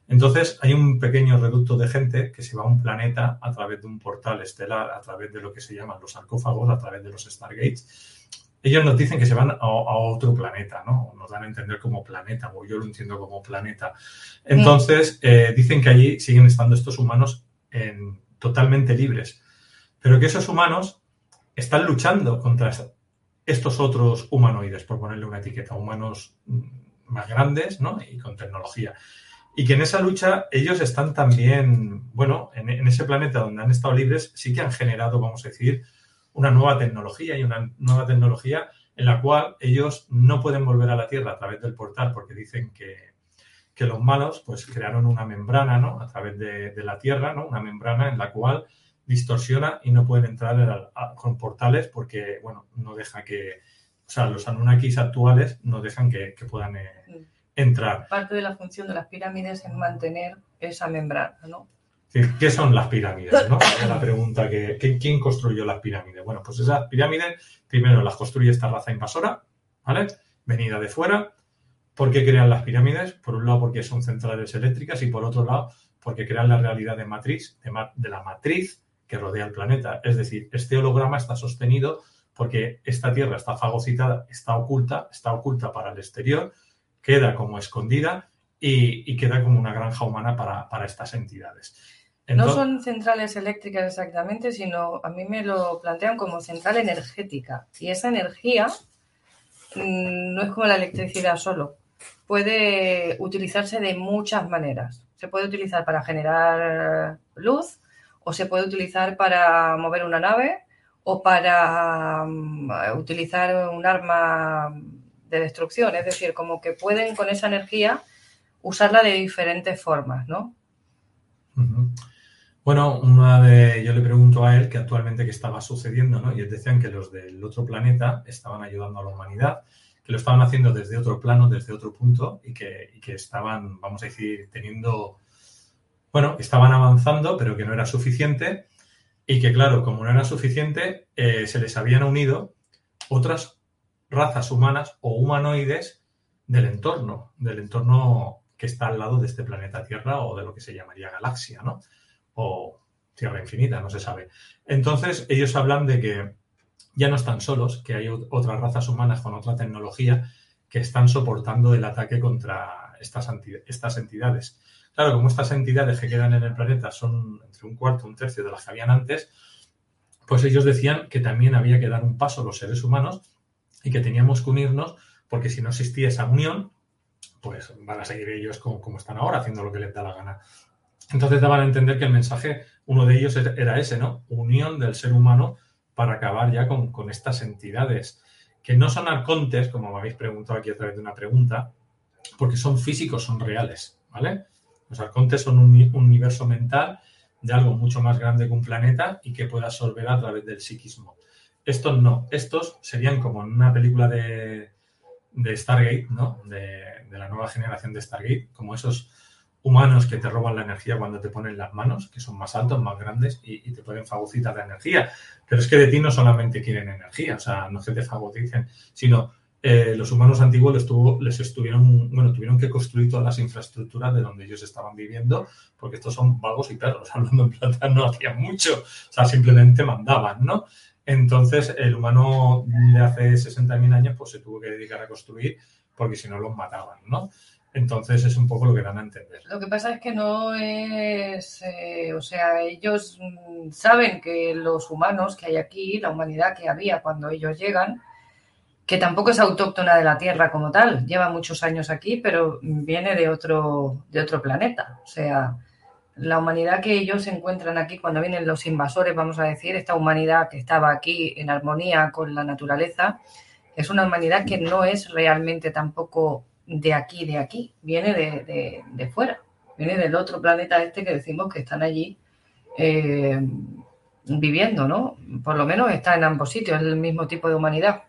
Entonces hay un pequeño reducto de gente que se va a un planeta a través de un portal estelar, a través de lo que se llaman los sarcófagos, a través de los Stargates. Ellos nos dicen que se van a, otro planeta, ¿no? Nos dan a entender como planeta, o yo lo entiendo como planeta. Entonces, eh, dicen que allí siguen estando estos humanos en, totalmente libres pero que esos humanos están luchando contra estos otros humanoides, por ponerle una etiqueta, humanos mm, más grandes ¿no? y con tecnología. Y que en esa lucha ellos están también, bueno, en, ese planeta donde han estado libres, sí que han generado, vamos a decir, una nueva tecnología y una nueva tecnología en la cual ellos no pueden volver a la Tierra a través del portal porque dicen que, que los malos pues crearon una membrana ¿no? a través de, de la Tierra, ¿no? una membrana en la cual distorsiona y no pueden entrar con portales porque, bueno, no deja que, o sea, los Anunnakis actuales no dejan que, puedan eh, mm. entrar. Parte de la función de las pirámides es mantener esa membrana, ¿no? ¿Qué son las pirámides? ¿no? La pregunta que, ¿quién construyó las pirámides? Bueno, pues esas pirámides primero las construye esta raza invasora, ¿vale? Venida de fuera. ¿Por qué crean las pirámides? Por un lado porque son centrales eléctricas y por otro lado porque crean la realidad de matriz, de, la matriz que rodea el planeta. Es decir, este holograma está sostenido porque esta Tierra está fagocitada, está oculta, está oculta para el exterior, queda como escondida y, queda como una granja humana para estas entidades no son centrales eléctricas exactamente, sino a mí me lo plantean como central energética. Y esa energía mm, no es como la electricidad solo. Puede utilizarse de muchas maneras. Se puede utilizar para generar luz o se puede utilizar para mover una nave o para mm, utilizar un arma de destrucción. Es decir, como que pueden con esa energía usarla de diferentes formas, ¿no? Bueno, una de, yo le pregunto a él que actualmente qué estaba sucediendo, ¿no? Y ellos decían que los del otro planeta estaban ayudando a la humanidad, que lo estaban haciendo desde otro plano, desde otro punto, y que, que estaban, vamos a decir, teniendo, bueno, estaban avanzando, pero que no era suficiente, y que claro, como no era suficiente, eh, se les habían unido otras razas humanas o humanoides del entorno, del entorno que está al lado de este planeta Tierra o de lo que se llamaría galaxia, ¿no? o Tierra Infinita, no se sabe. Entonces, ellos hablan de que ya no están solos, que hay otras razas humanas con otra tecnología que están soportando el ataque contra estas, estas entidades. Claro, como estas entidades que quedan en el planeta son entre un cuarto y un tercio de las que habían antes, pues ellos decían que también había que dar un paso los seres humanos y que teníamos que unirnos porque si no existía esa unión, pues van a seguir ellos como, como están ahora, haciendo lo que les da la gana. Entonces daban a entender que el mensaje, uno de ellos era ese, ¿no? Unión del ser humano para acabar ya con, estas entidades, que no son arcontes, como me habéis preguntado aquí a través de una pregunta, porque son físicos, son reales, ¿vale? Los arcontes son un, universo mental de algo mucho más grande que un planeta y que puede absorber a través del psiquismo. Estos no, estos serían como en una película de, Stargate, ¿no? De, de, la nueva generación de Stargate, como esos humanos que te roban la energía cuando te ponen las manos, que son más altos, más grandes y, te pueden fagocitar la energía. Pero es que de ti no solamente quieren energía, o sea, no que te fagoticen, sino eh, los humanos antiguos les, tuvo, les estuvieron, bueno, tuvieron que construir todas las infraestructuras de donde ellos estaban viviendo, porque estos son vagos y perros, hablando en plata no hacían mucho, o sea, simplemente mandaban, ¿no? Entonces, el humano de hace 60.000 años, pues se tuvo que dedicar a construir, porque si no los mataban, ¿no? Entonces es un poco lo que dan a entender. Lo que pasa es que no es, eh, o sea, ellos mm, saben que los humanos que hay aquí, la humanidad que había cuando ellos llegan, que tampoco es autóctona de la Tierra como tal, lleva muchos años aquí, pero viene de otro, de otro planeta. O sea, la humanidad que ellos encuentran aquí cuando vienen los invasores, vamos a decir, esta humanidad que estaba aquí en armonía con la naturaleza, es una humanidad que no es realmente tampoco de aquí, de aquí, viene de, fuera, viene del otro planeta este que decimos que están allí eh, viviendo, ¿no? Por lo menos está en ambos sitios, es el mismo tipo de humanidad.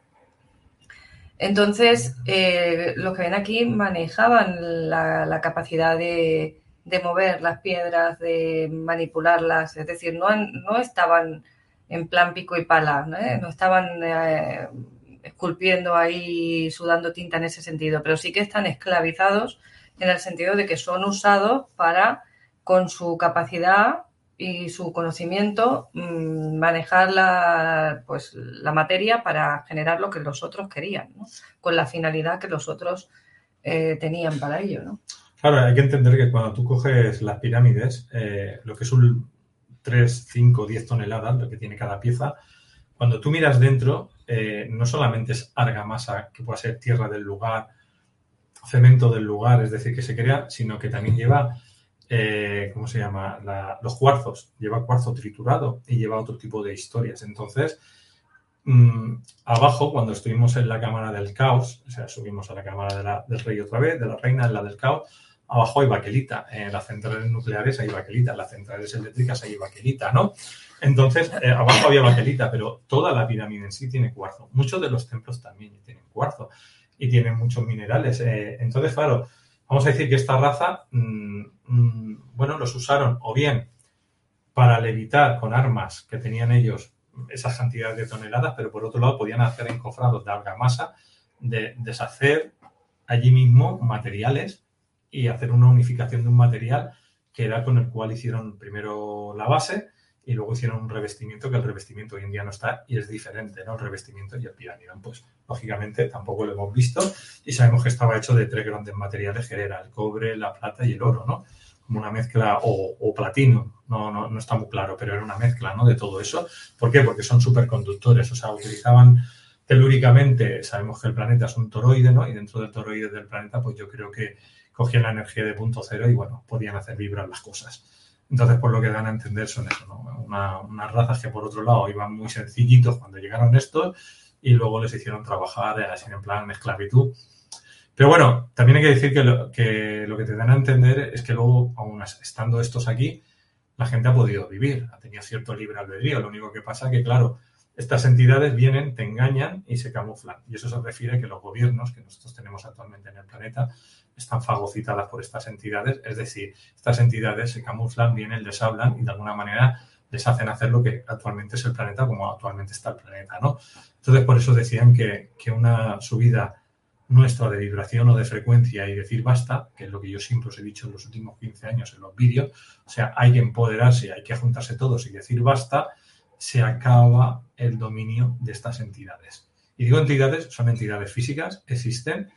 Entonces, eh, los que ven aquí manejaban la, capacidad de, mover las piedras, de manipularlas, es decir, no, no estaban en plan pico y pala, no, no estaban eh, esculpiendo ahí, sudando tinta en ese sentido, pero sí que están esclavizados en el sentido de que son usados para, con su capacidad y su conocimiento, mm, manejar la, pues, la materia para generar lo que los otros querían, con la finalidad que los otros eh, tenían para ello. ¿no? Claro, hay que entender que cuando tú coges las pirámides, eh, lo que es un 3, 5, 10 toneladas, lo que tiene cada pieza, cuando tú miras dentro, eh, no solamente es argamasa, que puede ser tierra del lugar, cemento del lugar, es decir, que se crea, sino que también lleva, eh, ¿cómo se llama? los cuarzos, lleva cuarzo triturado y lleva otro tipo de historias. Entonces, mm, abajo, cuando estuvimos en la cámara del caos, o sea, subimos a la cámara del rey otra vez, de la reina, en la del caos, abajo hay baquelita, en las centrales nucleares hay baquelita, en las centrales eléctricas hay baquelita, ¿no? Entonces, eh, abajo había baquelita, pero toda la pirámide en sí tiene cuarzo. Muchos de los templos también tienen cuarzo y tienen muchos minerales. Eh, entonces, claro, vamos a decir que esta raza, mm, mm, bueno, los usaron o bien para levitar con armas que tenían ellos esas cantidades de toneladas, pero por otro lado podían hacer encofrados de argamasa, de deshacer allí mismo materiales y hacer una unificación de un material que era con el cual hicieron primero la base y luego hicieron un revestimiento que el revestimiento hoy en día no está y es diferente, ¿no? El revestimiento y el piramidón, pues lógicamente tampoco lo hemos visto y sabemos que estaba hecho de tres grandes materiales que era el cobre, la plata y el oro, ¿no? Como una mezcla, o, platino, no, no, no, está muy claro, pero era una mezcla, ¿no? De todo eso. ¿Por qué? Porque son superconductores, o sea, utilizaban telúricamente, sabemos que el planeta es un toroide, ¿no? Y dentro del toroide del planeta, pues yo creo que cogían la energía de punto cero y, bueno, podían hacer vibrar las cosas. Entonces, por lo que dan a entender son eso, ¿no? unas razas que por otro lado iban muy sencillitos cuando llegaron estos y luego les hicieron trabajar así en plan esclavitud. Pero bueno, también hay que decir que lo, que lo que te dan a entender es que luego, aún estando estos aquí, la gente ha podido vivir, ha tenido cierto libre albedrío. Lo único que pasa que, claro, estas entidades vienen, te engañan y se camuflan. Y eso se refiere a que los gobiernos que nosotros tenemos actualmente en el planeta están fagocitadas por estas entidades, es decir, estas entidades se camuflan, vienen, les hablan y de alguna manera les hacen hacer lo que actualmente es el planeta, como actualmente está el planeta, ¿no? Entonces, por eso decían que, que una subida nuestra de vibración o de frecuencia y decir basta, que es lo que yo siempre os he dicho en los últimos 15 años en los vídeos, o sea, hay que empoderarse, hay que juntarse todos y decir basta, se acaba el dominio de estas entidades. Y digo entidades, son entidades físicas, existen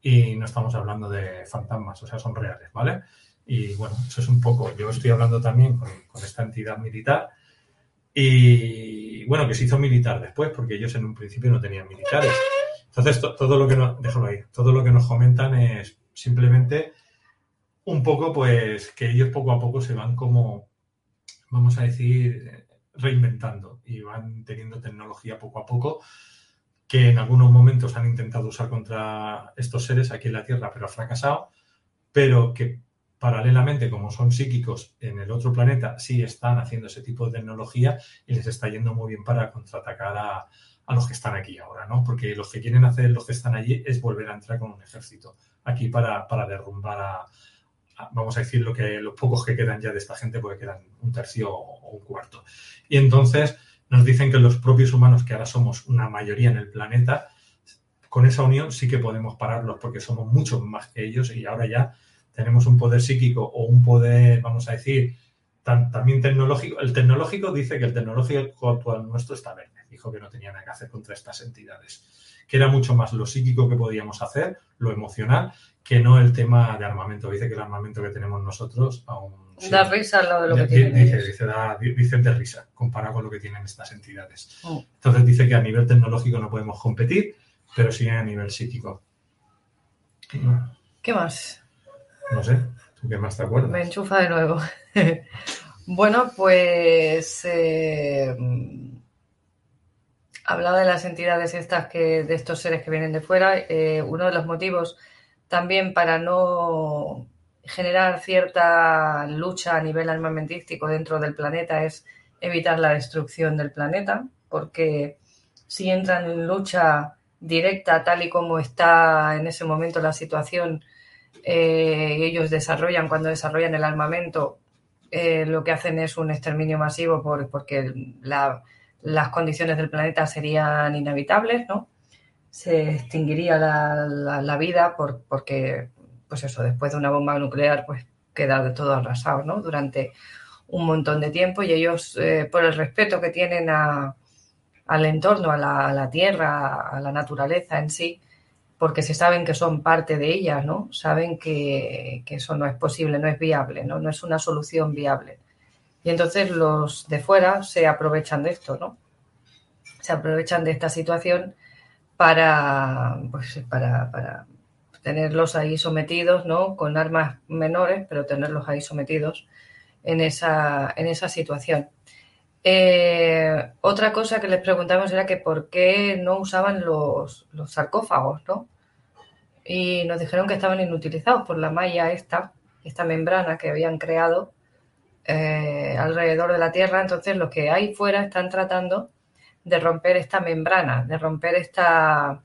y no estamos hablando de fantasmas, o sea, son reales, ¿vale? Y bueno, eso es un poco, yo estoy hablando también con, esta entidad militar y bueno, que se hizo militar después, porque ellos en un principio no tenían militares. Entonces, todo lo que nos, déjalo ahí, todo lo que nos comentan es simplemente un poco, pues, que ellos poco a poco se van como, vamos a decir, reinventando y van teniendo tecnología poco a poco que en algunos momentos han intentado usar contra estos seres aquí en la Tierra, pero ha fracasado, pero que paralelamente, como son psíquicos en el otro planeta, sí están haciendo ese tipo de tecnología y les está yendo muy bien para contraatacar a, los que están aquí ahora, ¿no? Porque los que quieren hacer los que están allí es volver a entrar con un ejército aquí para, para derrumbar a, vamos a decir, lo que los pocos que quedan ya de esta gente, porque quedan un tercio o un cuarto. Y entonces nos dicen que los propios humanos, que ahora somos una mayoría en el planeta, con esa unión sí que podemos pararlos porque somos muchos más que ellos y ahora ya tenemos un poder psíquico o un poder, vamos a decir, también tecnológico. El tecnológico dice que el tecnológico actual nuestro está verde. Dijo que no tenía nada que hacer contra estas entidades. Que era mucho más lo psíquico que podíamos hacer, lo emocional, que no el tema de armamento. Dice que el armamento que tenemos nosotros aún Da risa lo de lo que tienen. Dice, dice, de risa, comparado con lo que tienen estas entidades. Oh. Entonces dice que a nivel tecnológico no podemos competir, pero sí a nivel psíquico. ¿Qué más? No sé, ¿tú qué más te acuerdas? Me enchufa de nuevo. bueno, pues eh, hablaba de las entidades estas que, de estos seres que vienen de fuera. Eh, uno de los motivos también para no generar cierta lucha a nivel armamentístico dentro del planeta es evitar la destrucción del planeta, porque si entran en lucha directa tal y como está en ese momento la situación, eh, ellos desarrollan, cuando desarrollan el armamento, eh, lo que hacen es un exterminio masivo por, porque las condiciones del planeta serían inhabitables, ¿no? Se extinguiría la, vida por, porque pues eso, después de una bomba nuclear, pues queda todo arrasado, ¿no? Durante un montón de tiempo y ellos, eh, por el respeto que tienen al entorno, a la, tierra, a la naturaleza en sí, porque se saben que son parte de ella, ¿no? Saben que, eso no es posible, no es viable. No es una solución viable. Y entonces los de fuera se aprovechan de esto, ¿no? Se aprovechan de esta situación para, pues, para, para tenerlos ahí sometidos, ¿no? Con armas menores, pero tenerlos ahí sometidos en esa, en esa situación. Eh, otra cosa que les preguntamos era que por qué no usaban los, sarcófagos, ¿no? Y nos dijeron que estaban inutilizados por la malla esta, esta membrana que habían creado eh, alrededor de la Tierra. Entonces, los que hay fuera están tratando de romper esta membrana, de romper esta,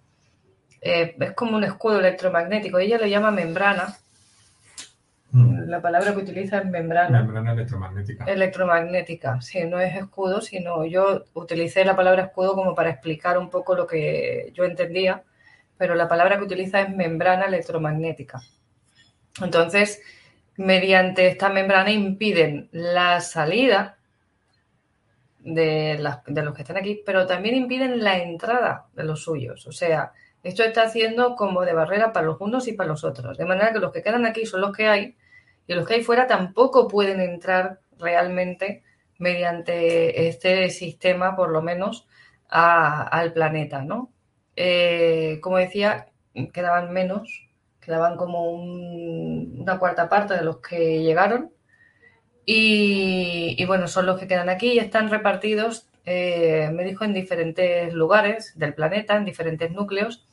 eh, es como un escudo electromagnético. Ella lo llama membrana, Mm. La palabra que utiliza es membrana. Membrana electromagnética. Electromagnética, sí, no es escudo, sino yo utilicé la palabra escudo como para explicar un poco lo que yo entendía, pero la palabra que utiliza es membrana electromagnética. Entonces, mediante esta membrana impiden la salida de, de los que están aquí, pero también impiden la entrada de los suyos. O sea, esto está haciendo como de barrera para los unos y para los otros. De manera que los que quedan aquí son los que hay y los que hay fuera tampoco pueden entrar realmente mediante este sistema, por lo menos, al planeta, ¿no? Eh, como decía, quedaban menos, quedaban como una cuarta parte de los que llegaron. Y, bueno, son los que quedan aquí y están repartidos, eh, me dijo, en diferentes lugares del planeta, en diferentes núcleos.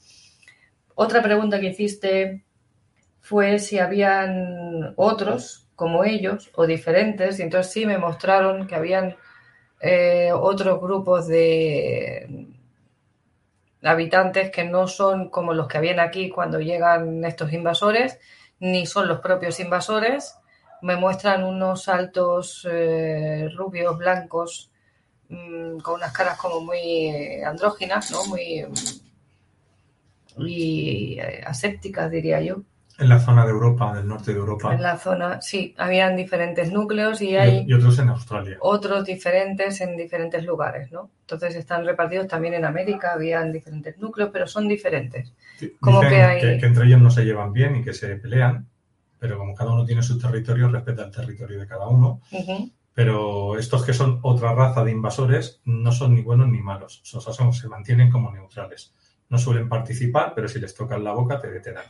Otra pregunta que hiciste fue si habían otros como ellos o diferentes, y entonces sí me mostraron que habían eh, otros grupos de habitantes que no son como los que habían aquí cuando llegan estos invasores, ni son los propios invasores. Me muestran unos altos eh, rubios, blancos, mm, con unas caras como muy andróginas, ¿no? Muy y eh, asépticas, diría yo. En la zona de Europa, del norte de Europa. En la zona, sí, habían diferentes núcleos y hay... Y otros en Australia. Otros diferentes en diferentes lugares, ¿no? Entonces están repartidos también en América, habían diferentes núcleos, pero son diferentes. como que, hay... que, entre ellos no se llevan bien y que se pelean, pero como cada uno tiene su territorio, respeta el territorio de cada uno. Pero estos que son otra raza de invasores no son ni buenos ni malos, o sea, se mantienen como neutrales no suelen participar, pero si les tocan la boca te detenan.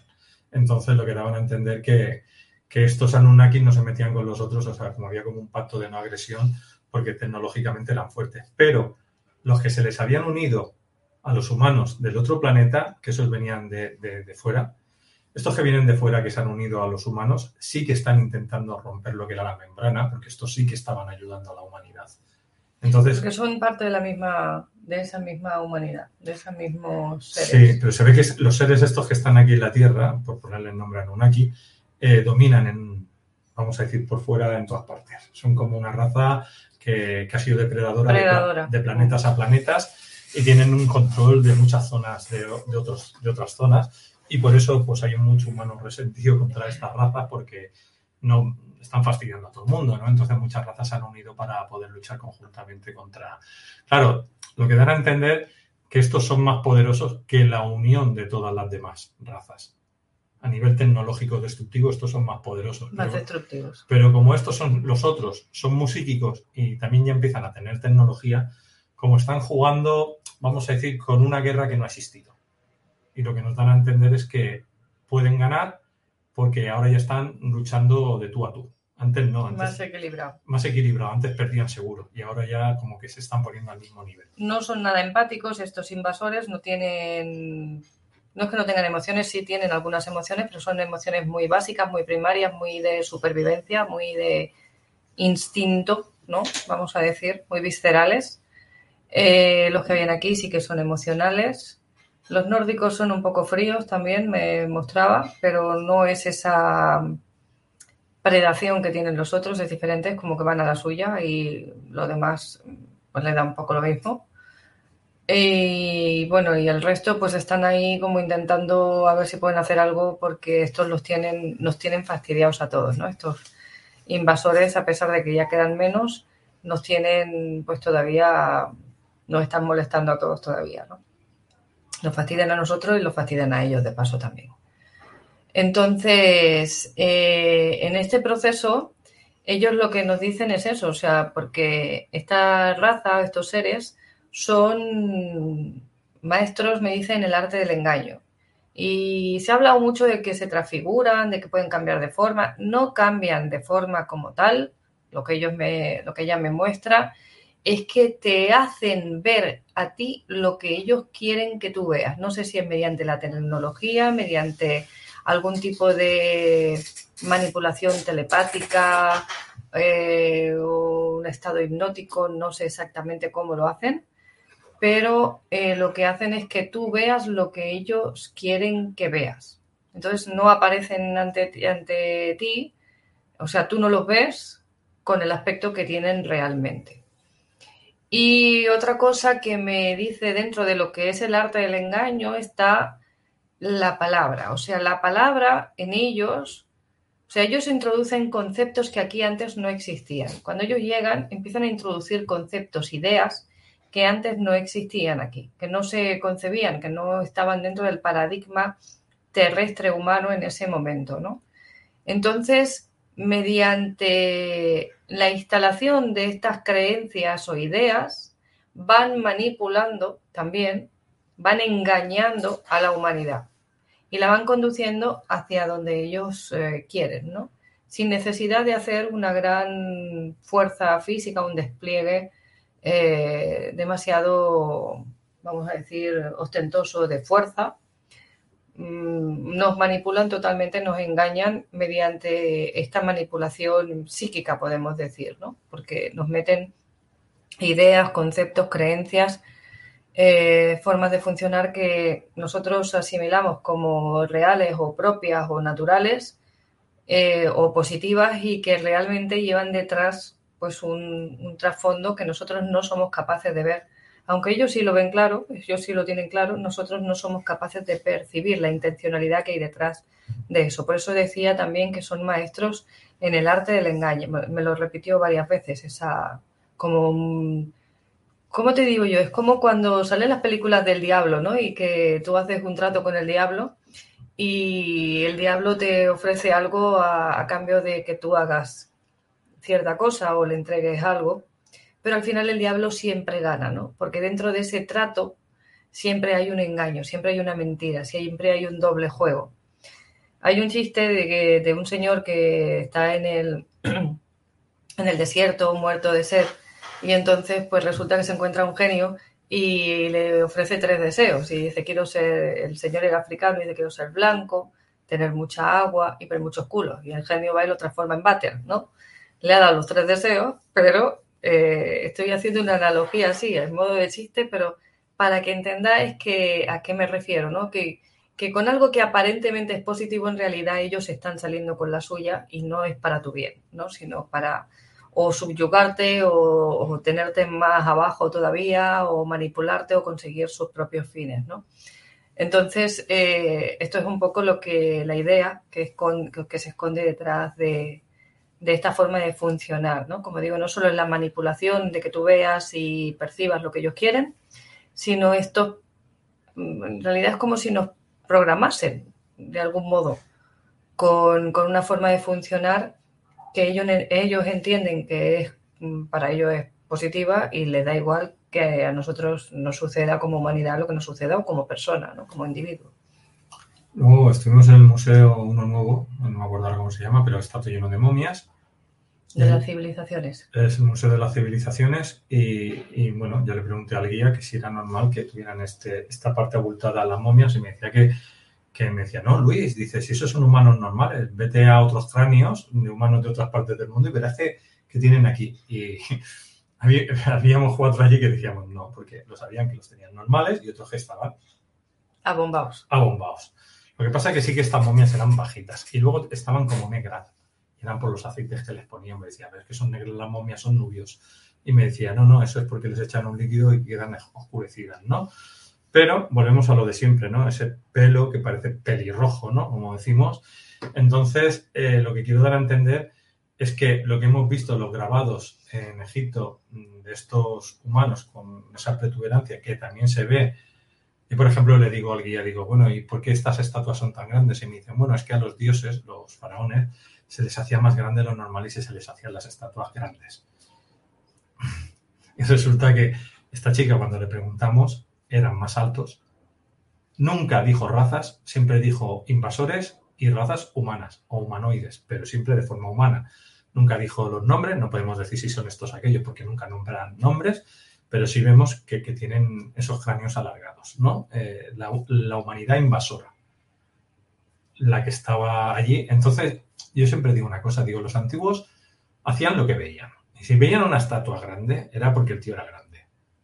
Entonces lo que daban a entender que, estos Anunnaki no se metían con los otros, o sea, como había como un pacto de no agresión, porque tecnológicamente eran fuertes. Pero los que se les habían unido a los humanos del otro planeta, que esos venían de, fuera, estos que vienen de fuera, que se han unido a los humanos, sí que están intentando romper lo que era la membrana, porque estos sí que estaban ayudando a la humanidad. Entonces, porque son parte de la misma de esa misma humanidad, de esos mismos seres. Sí, pero se ve que los seres estos que están aquí en la Tierra, por ponerle el nombre a Anunnaki, eh, dominan en, vamos a decir, por fuera en todas partes. Son como una raza que, ha sido depredadora, De, planetas a planetas y tienen un control de muchas zonas, de, otros, de otras zonas. Y por eso pues hay mucho humano resentido contra esta raza porque no están fastidiando a todo el mundo, ¿no? Entonces muchas razas se han unido para poder luchar conjuntamente contra... Claro, lo que dan a entender que estos son más poderosos que la unión de todas las demás razas. A nivel tecnológico destructivo, estos son más poderosos. Más destructivos. Pero como estos son los otros, son muy psíquicos y también ya empiezan a tener tecnología, como están jugando, vamos a decir, con una guerra que no ha existido. Y lo que nos dan a entender es que pueden ganar porque ahora ya están luchando de tú a tú. Antes no, antes. Más equilibrado. Más equilibrado, antes perdían seguro y ahora ya como que se están poniendo al mismo nivel. No son nada empáticos estos invasores, no tienen. No es que no tengan emociones, sí tienen algunas emociones, pero son emociones muy básicas, muy primarias, muy de supervivencia, muy de instinto, ¿no? Vamos a decir, muy viscerales. Eh, los que vienen aquí sí que son emocionales. Los nórdicos son un poco fríos también, me mostraba, pero no es esa predación que tienen los otros es diferente, es como que van a la suya y lo demás pues le da un poco lo mismo. Y bueno, y el resto pues están ahí como intentando a ver si pueden hacer algo porque estos los tienen, nos tienen fastidiados a todos, ¿no? Estos invasores, a pesar de que ya quedan menos, nos tienen pues todavía, nos están molestando a todos todavía, ¿no? Nos fastidian a nosotros y los fastidian a ellos de paso también. Entonces, eh, en este proceso, ellos lo que nos dicen es eso, o sea, porque esta raza, estos seres, son maestros, me dicen, en el arte del engaño. Y se ha hablado mucho de que se transfiguran, de que pueden cambiar de forma. No cambian de forma como tal. Lo que ellos me, lo que ella me muestra es que te hacen ver a ti lo que ellos quieren que tú veas. No sé si es mediante la tecnología, mediante algún tipo de manipulación telepática eh, o un estado hipnótico, no sé exactamente cómo lo hacen, pero eh, lo que hacen es que tú veas lo que ellos quieren que veas. Entonces no aparecen ante, ante ti O sea, tú no los ves con el aspecto que tienen realmente. Y otra cosa que me dice dentro de lo que es el arte del engaño está la palabra. O sea, la palabra en ellos, o sea, ellos introducen conceptos que aquí antes no existían. Cuando ellos llegan, empiezan a introducir conceptos, ideas que antes no existían aquí, que no se concebían, que no estaban dentro del paradigma terrestre humano en ese momento, ¿no? Entonces, mediante la instalación de estas creencias o ideas, van manipulando también, van engañando a la humanidad y la van conduciendo hacia donde ellos eh, quieren, ¿no? Sin necesidad de hacer una gran fuerza física, un despliegue eh, demasiado, vamos a decir, ostentoso de fuerza. Mm, nos manipulan totalmente, nos engañan mediante esta manipulación psíquica, podemos decir, ¿no? Porque nos meten ideas, conceptos, creencias, eh, formas de funcionar que nosotros asimilamos como reales o propias o naturales eh, o positivas y que realmente llevan detrás pues un, trasfondo que nosotros no somos capaces de ver. Aunque ellos sí lo ven claro, ellos sí lo tienen claro, nosotros no somos capaces de percibir la intencionalidad que hay detrás de eso. Por eso decía también que son maestros en el arte del engaño. Me lo repitió varias veces, esa como... ¿Cómo te digo yo? Es como cuando salen las películas del diablo, ¿no? Y que tú haces un trato con el diablo y el diablo te ofrece algo a cambio de que tú hagas cierta cosa o le entregues algo, pero al final el diablo siempre gana, ¿no? Porque dentro de ese trato siempre hay un engaño, siempre hay una mentira, siempre hay un doble juego. Hay un chiste de, que, de un señor que está en el, en el desierto muerto de sed y entonces pues resulta que se encuentra un genio y le ofrece tres deseos y dice quiero ser, el señor era africano y dice quiero ser blanco, tener mucha agua y ver muchos culos y el genio va y lo transforma en váter, ¿no? le ha dado los tres deseos, pero eh, estoy haciendo una analogía así, en modo de chiste, pero para que entendáis que, a qué me refiero, ¿no? Que, que con algo que aparentemente es positivo, en realidad ellos están saliendo con la suya y no es para tu bien, ¿no? Sino para o subyugarte o, tenerte más abajo todavía o manipularte o conseguir sus propios fines, ¿no? Entonces, eh, esto es un poco lo que la idea que, que se esconde detrás de, de esta forma de funcionar, ¿no? Como digo, no solo es la manipulación de que tú veas y percibas lo que ellos quieren, sino esto en realidad es como si nos programasen de algún modo con, una forma de funcionar que ellos, ellos entienden que es mm, para ellos es positiva y les da igual que a nosotros nos suceda como humanidad lo que nos suceda o como persona, ¿no? como individuo. Luego estuvimos en el museo, uno nuevo, no me acuerdo ahora cómo se llama, pero está todo lleno de momias. De las civilizaciones. Es el Museo de las Civilizaciones y, bueno, yo le pregunté al guía que si era normal que tuvieran este, esta parte abultada a las momias y me decía que, que me decía, no, Luis, dice, si esos son humanos normales, vete a otros cráneos de humanos de otras partes del mundo y verás que, tienen aquí. Y habíamos cuatro allí que decíamos no, porque lo sabían que los tenían normales y otros que estaban abombados. Abombados. Lo que pasa es que sí que estas momias eran bajitas y luego estaban como negras eran por los aceites que les ponían. Me decía, a ver, que son negras las momias, son nubios. Y me decía, no, no, eso es porque les echan un líquido y quedan oscurecidas, ¿no? Pero volvemos a lo de siempre, ¿no? Ese pelo que parece pelirrojo, ¿no? Como decimos. Entonces, eh, lo que quiero dar a entender es que lo que hemos visto, los grabados en Egipto mm, de estos humanos con esa protuberancia que también se ve y por ejemplo le digo al guía, digo, bueno, ¿y por qué estas estatuas son tan grandes? Y me dicen, bueno, es que a los dioses, los faraones, se les hacía más grande lo normal y se les hacían las estatuas grandes. Y resulta que esta chica, cuando le preguntamos, eran más altos. Nunca dijo razas, siempre dijo invasores y razas humanas o humanoides, pero siempre de forma humana. Nunca dijo los nombres, no podemos decir si son estos o aquellos porque nunca nombran nombres, pero sí vemos que, tienen esos cráneos alargados, ¿no? Eh, la humanidad invasora la que estaba allí. Entonces, yo siempre digo una cosa, digo, los antiguos hacían lo que veían. Y si veían una estatua grande, era porque el tío era grande.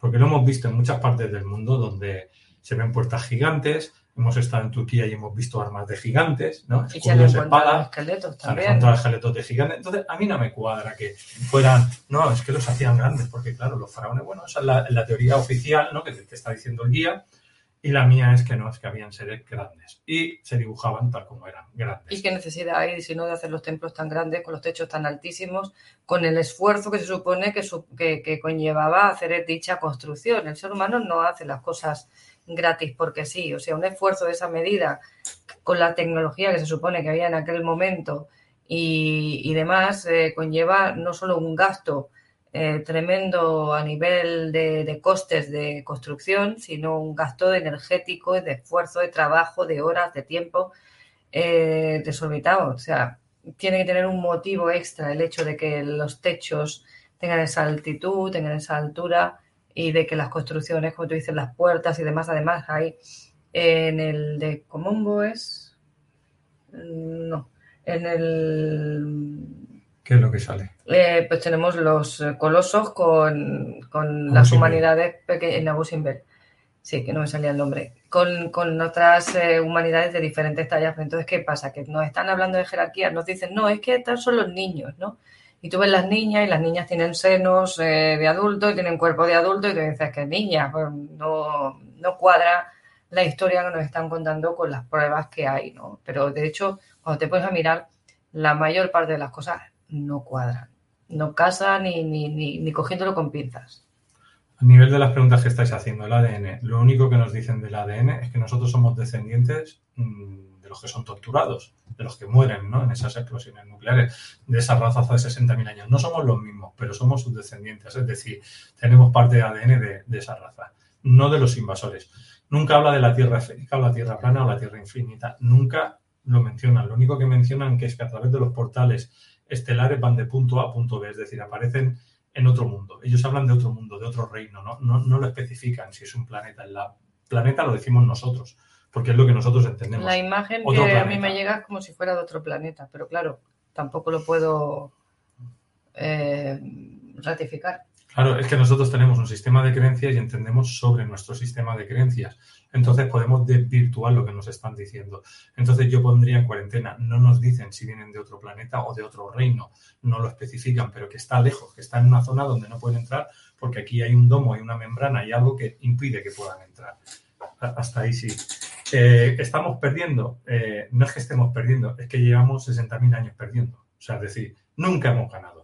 Porque lo hemos visto en muchas partes del mundo donde se ven puertas gigantes, hemos estado en Turquía y hemos visto armas de gigantes, ¿no? Escudos, espadas, esqueletos también. esqueletos de gigantes. Entonces, a mí no me cuadra que fueran, no, es que los hacían grandes, porque claro, los faraones, bueno, esa es la, la teoría oficial, ¿no? Que te está diciendo el guía, y la mía es que no, es que habían seres grandes. Y se dibujaban tal como eran, grandes. ¿Y qué necesidad hay, si no, de hacer los templos tan grandes, con los techos tan altísimos, con el esfuerzo que se supone que, que conllevaba hacer dicha construcción? El ser humano no hace las cosas gratis porque sí. O sea, un esfuerzo de esa medida, con la tecnología que se supone que había en aquel momento y, y demás, eh, conlleva no solo un gasto eh, tremendo a nivel de, costes de construcción, sino un gasto energético, de esfuerzo, de trabajo, de horas, de tiempo eh, desorbitado. O sea, tiene que tener un motivo extra el hecho de que los techos tengan esa altitud, tengan esa altura y de que las construcciones, como tú dices, las puertas y demás, además hay en el de Comombo es... No, en el... ¿Qué es lo que sale? eh, pues tenemos los eh, colosos con, con las humanidades pequeñas Simbel. Sí, que no me salía el nombre. Con, con otras eh, humanidades de diferentes tallas. Entonces, ¿qué pasa? Que nos están hablando de jerarquía, nos dicen, no, es que estos son los niños, ¿no? Y tú ves las niñas y las niñas tienen senos eh, de adulto y tienen cuerpo de adulto y tú dices que niña, pues no, no cuadra la historia que nos están contando con las pruebas que hay, ¿no? Pero de hecho, cuando te pones a mirar, la mayor parte de las cosas no cuadran. No casan ni, ni, ni, cogiéndolo con pinzas. A nivel de las preguntas que estáis haciendo, el ADN, lo único que nos dicen del ADN es que nosotros somos descendientes mm, de los que son torturados, de los que mueren ¿no? en esas explosiones nucleares, de esa raza hace 60.000 años. No somos los mismos, pero somos sus descendientes, es decir, tenemos parte de ADN de, de esa raza, no de los invasores. Nunca habla de la Tierra esférica o la Tierra plana o la Tierra infinita, nunca lo mencionan. Lo único que mencionan que es que a través de los portales estelares van de punto A a punto B, es decir, aparecen en otro mundo. Ellos hablan de otro mundo, de otro reino, no, no, no lo especifican si es un planeta. En la planeta lo decimos nosotros, porque es lo que nosotros entendemos. La imagen Otro que a mí me llega es como si fuera de otro planeta, pero claro, tampoco lo puedo eh, ratificar. Claro, es que nosotros tenemos un sistema de creencias y entendemos sobre nuestro sistema de creencias. Entonces podemos desvirtuar lo que nos están diciendo. Entonces yo pondría en cuarentena. No nos dicen si vienen de otro planeta o de otro reino. No lo especifican, pero que está lejos, que está en una zona donde no pueden entrar porque aquí hay un domo, hay una membrana y algo que impide que puedan entrar. Hasta ahí sí. Eh, ¿Estamos perdiendo? Eh, no es que estemos perdiendo, es que llevamos 60.000 años perdiendo. O sea, es decir, nunca hemos ganado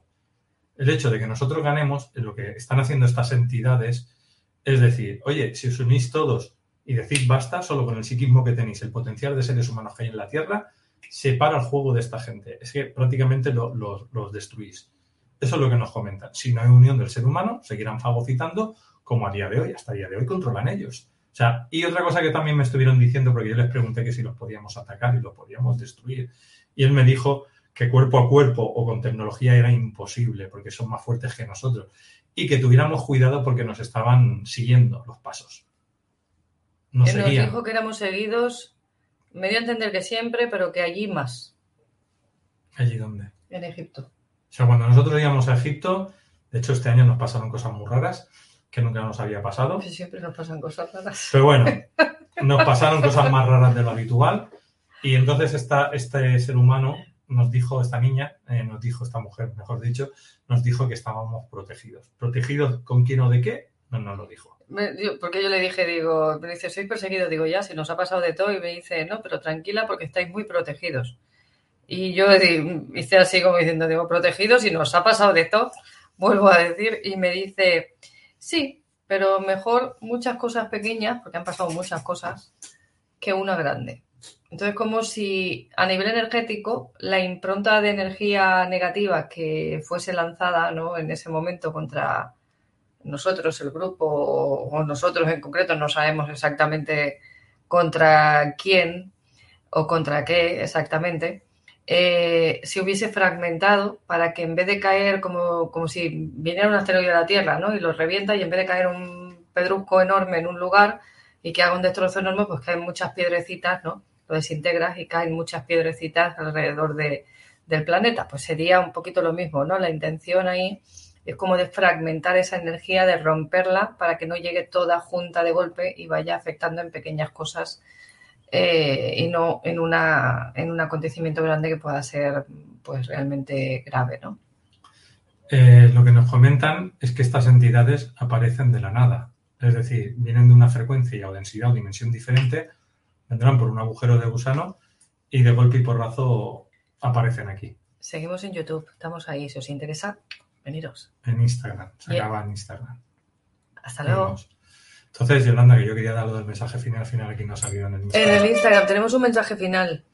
el hecho de que nosotros ganemos, lo que están haciendo estas entidades, es decir, oye, si os unís todos y decís basta, solo con el psiquismo que tenéis, el potencial de seres humanos que hay en la Tierra, se para el juego de esta gente. Es que prácticamente lo- lo- los destruís. Eso es lo que nos comentan. Si no hay unión del ser humano, seguirán fagocitando como a día de hoy. Hasta día de hoy controlan ellos. O sea, y otra cosa que también me estuvieron diciendo, porque yo les pregunté que si los podíamos atacar y los podíamos destruir. Y él me dijo que cuerpo a cuerpo o con tecnología era imposible porque son más fuertes que nosotros y que tuviéramos cuidado porque nos estaban siguiendo los pasos. Nos nos dijo que éramos seguidos, me dio a entender que siempre, pero que allí más, Allí donde. en Egipto. O sea, cuando nosotros íbamos a Egipto, de hecho este año nos pasaron cosas muy raras que nunca nos había pasado. Pues siempre nos pasan cosas raras. Pero bueno, nos pasaron cosas más raras de lo habitual y entonces esta, este ser humano nos dijo, esta niña, eh, nos dijo, esta mujer, mejor dicho, nos dijo que estábamos protegidos. ¿Protegidos con quién o de qué? No nos lo dijo. Me- porque yo le dije, digo, me dice, sois perseguidos, digo, ya, si nos ha pasado de todo, y me dice, no, pero tranquila porque estáis muy protegidos. Y yo hice así como diciendo, digo, protegidos y nos ha pasado de todo, vuelvo a decir, y me dice, sí, pero mejor muchas cosas pequeñas, porque han pasado muchas cosas, que una grande. Entonces, como si a nivel energético, la impronta de energía negativa que fuese lanzada ¿no? en ese momento contra nosotros, el grupo, o nosotros en concreto, no sabemos exactamente contra quién o contra qué exactamente, eh, se hubiese fragmentado para que en vez de caer como, como si viniera un asteroide a la Tierra ¿no? y lo revienta y en vez de caer un pedrusco enorme en un lugar y que haga un destrozo enorme, pues caen muchas piedrecitas, ¿no? Lo desintegras y caen muchas piedrecitas alrededor de, del planeta. Pues sería un poquito lo mismo, ¿no? La intención ahí es como de fragmentar esa energía, de romperla para que no llegue toda junta de golpe y vaya afectando en pequeñas cosas eh, y no en, una, en un acontecimiento grande que pueda ser pues realmente grave, ¿no? Eh, lo que nos comentan es que estas entidades aparecen de la nada, es decir, vienen de una frecuencia o densidad o dimensión diferente, vendrán por un agujero de gusano y de golpe y porrazo aparecen aquí. Seguimos en YouTube, estamos ahí, si os interesa, veniros. En Instagram, se Bien. acaba en Instagram. Hasta luego. Entonces, Yolanda, que yo quería dar lo del mensaje final, al final aquí no ha salido en el En Instagram. el Instagram tenemos un mensaje final.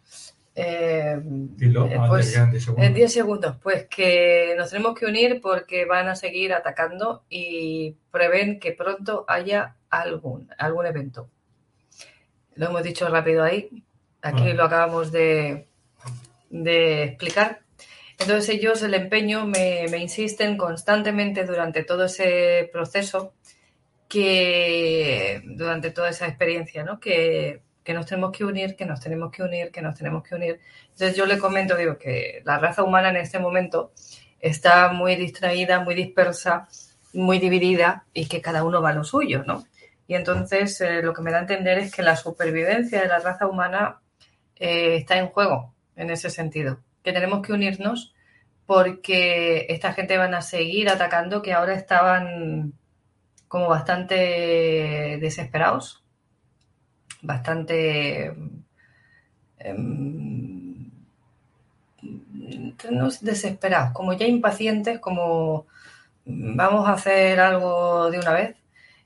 Eh, Dilo, eh, antes pues, que quedan 10 segundos. En 10 segundos, pues que nos tenemos que unir porque van a seguir atacando y prevén que pronto haya algún, algún evento. Lo hemos dicho rápido ahí, aquí Ah. lo acabamos de, de explicar. Entonces ellos el empeño me, me insisten constantemente durante todo ese proceso que durante toda esa experiencia, ¿no? Que, que nos tenemos que unir, que nos tenemos que unir, que nos tenemos que unir. Entonces yo le comento, digo, que la raza humana en este momento está muy distraída, muy dispersa, muy dividida y que cada uno va a lo suyo, ¿no? Y entonces eh, lo que me da a entender es que la supervivencia de la raza humana eh, está en juego en ese sentido, que tenemos que unirnos porque esta gente van a seguir atacando que ahora estaban como bastante desesperados, bastante em, sé, desesperados, como ya impacientes, como mm, vamos a hacer algo de una vez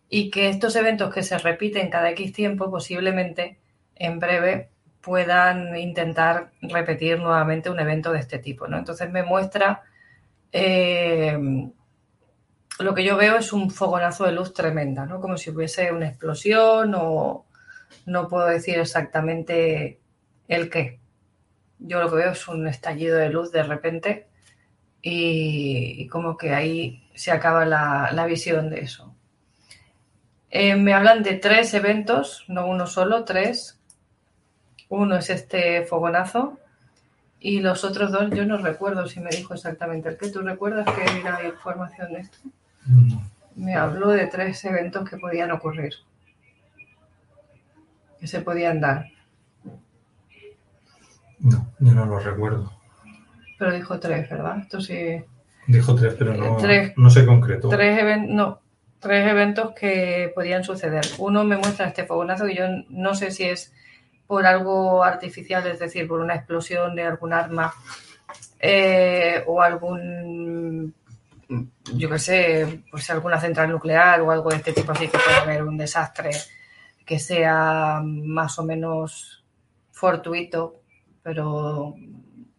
y que estos eventos que se repiten cada X tiempo posiblemente en breve puedan intentar repetir nuevamente un evento de este tipo, ¿no? Entonces me muestra eh, lo que yo veo es un fogonazo de luz tremenda, ¿no? Como si hubiese una explosión o no puedo decir exactamente el qué. Yo lo que veo es un estallido de luz de repente y, y como que ahí se acaba la, la visión de eso. Eh, me hablan de tres eventos, no uno solo, tres. Uno es este fogonazo y los otros dos yo no recuerdo si me dijo exactamente el que. ¿Tú recuerdas que era información de esto? No. Me habló de tres eventos que podían ocurrir, que se podían dar, No, yo no lo recuerdo. pero dijo tres, ¿verdad? Esto sí. Dijo tres, pero no, Tres. no se concretó. Tres eventos, no, tres eventos que podían suceder. Uno me muestra este fogonazo y yo no sé si es por algo artificial, es decir, por una explosión de algún arma eh, o algún, yo qué sé, pues alguna central nuclear o algo de este tipo, así que puede haber un desastre que sea más o menos fortuito, pero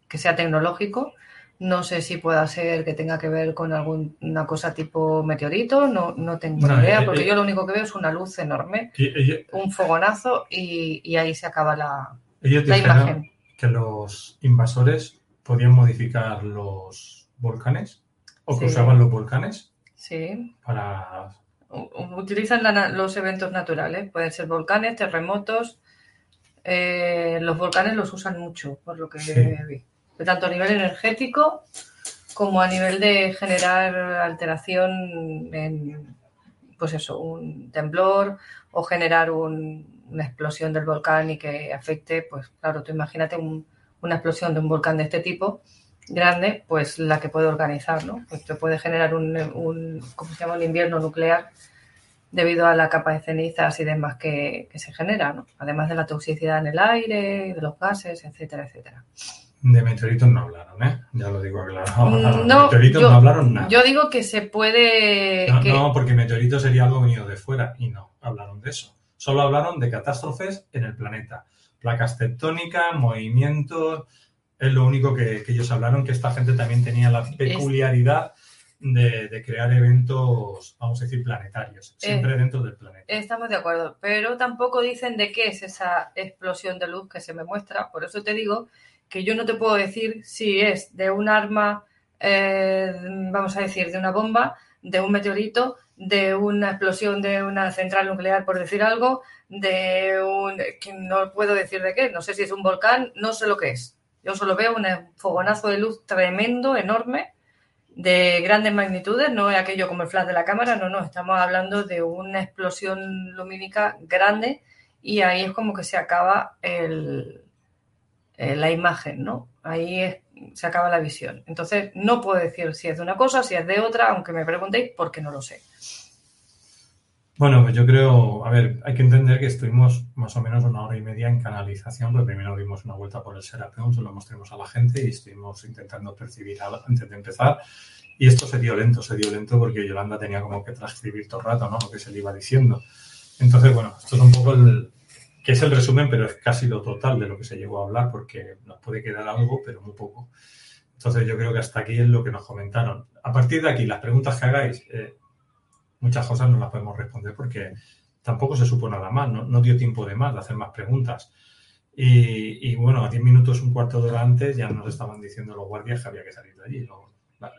que sea tecnológico. No sé si pueda ser que tenga que ver con alguna cosa tipo meteorito, no, no tengo idea, eh, porque eh. yo lo único que veo es una luz enorme, un fogonazo y, y ahí se acaba la, ellos la imagen. que los invasores podían modificar los volcanes o que Sí. usaban los volcanes Sí. para... Utilizan la los eventos naturales, pueden ser volcanes, terremotos. eh, los volcanes los usan mucho, por lo que Sí. vi. Tanto a nivel energético como a nivel de generar alteración en, pues eso, un temblor o generar un- una explosión del volcán y que afecte, pues claro, tú imagínate un- una explosión de un volcán de este tipo grande, pues la que puede organizar, ¿no? Pues te puede generar un, un ¿cómo se llama? Un invierno nuclear debido a la capa de cenizas y demás que, que se genera, ¿no? Además de la toxicidad en el aire, de los gases, etcétera, etcétera. De meteoritos no hablaron, ¿eh? Ya lo digo claro. Mm, De meteoritos yo- no hablaron nada. Yo digo que se puede... No, que- no, porque meteorito sería algo venido de fuera y no hablaron de eso. Solo hablaron de catástrofes en el planeta. Placas tectónicas, movimientos. Es lo único que, que ellos hablaron, que esta gente también tenía la peculiaridad de, de crear eventos, vamos a decir, planetarios, siempre Eh. dentro del planeta. Estamos de acuerdo, pero tampoco dicen de qué es esa explosión de luz que se me muestra. Por eso te digo que yo no te puedo decir si es de un arma, eh, vamos a decir, de una bomba, de un meteorito, de una explosión de una central nuclear, por decir algo, de un... que no puedo decir de qué, no sé si es un volcán, no sé lo que es. Yo solo veo un fogonazo de luz tremendo, enorme, de grandes magnitudes, no es aquello como el flash de la cámara, no, no, estamos hablando de una explosión lumínica grande y ahí es como que se acaba eh, la imagen, ¿no? Ahí se acaba la visión. Entonces, no puedo decir si es de una cosa, si es de otra, aunque me preguntéis, porque no lo sé. Bueno, pues yo creo, a ver, hay que entender que estuvimos más o menos una hora y media en canalización, primero dimos una vuelta por el Serapeum, se lo mostramos a la gente y estuvimos intentando percibir antes de empezar. Y esto se dio lento, se dio lento porque Yolanda tenía como que transcribir todo el rato, ¿no? Lo que se le iba diciendo. Entonces, bueno, esto es un poco el, que es el resumen, pero es casi lo total de lo que se llegó a hablar, porque nos puede quedar algo, pero muy poco. Entonces, yo creo que hasta aquí es lo que nos comentaron. A partir de aquí, las preguntas que hagáis, eh, muchas cosas no las podemos responder porque tampoco se supo nada más, no, dio tiempo de más de hacer más preguntas. Y, bueno, a 10 minutos, un cuarto de hora antes ya nos estaban diciendo los guardias que había que salir de allí,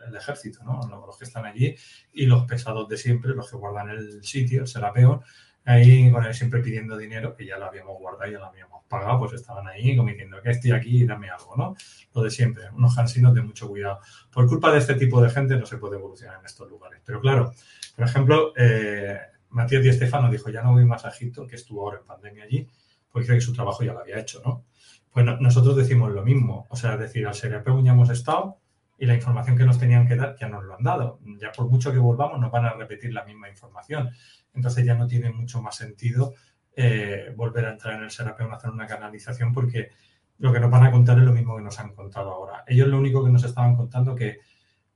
el ejército, ¿no? los que están allí y los pesados de siempre, los que guardan el sitio, el serapeo, ahí siempre pidiendo dinero, que ya lo habíamos guardado, ya lo habíamos pagado, pues estaban ahí como diciendo que estoy aquí y dame algo, ¿no? Lo de siempre, unos hansinos de mucho cuidado. Por culpa de este tipo de gente no se puede evolucionar en estos lugares. Pero claro, por ejemplo, eh, Matías Di Estefano dijo, ya no voy más a Egipto, que estuvo ahora en pandemia allí, porque creo que su trabajo ya lo había hecho, ¿no? Pues nosotros decimos lo mismo, o sea, decir, al Serapeu ya hemos estado y la información que nos tenían que dar ya nos lo han dado. Ya por mucho que volvamos nos van a repetir la misma información. Entonces ya no tiene mucho más sentido eh, volver a entrar en el Serapeu a hacer una canalización porque lo que nos van a contar es lo mismo que nos han contado ahora. Ellos lo único que nos estaban contando que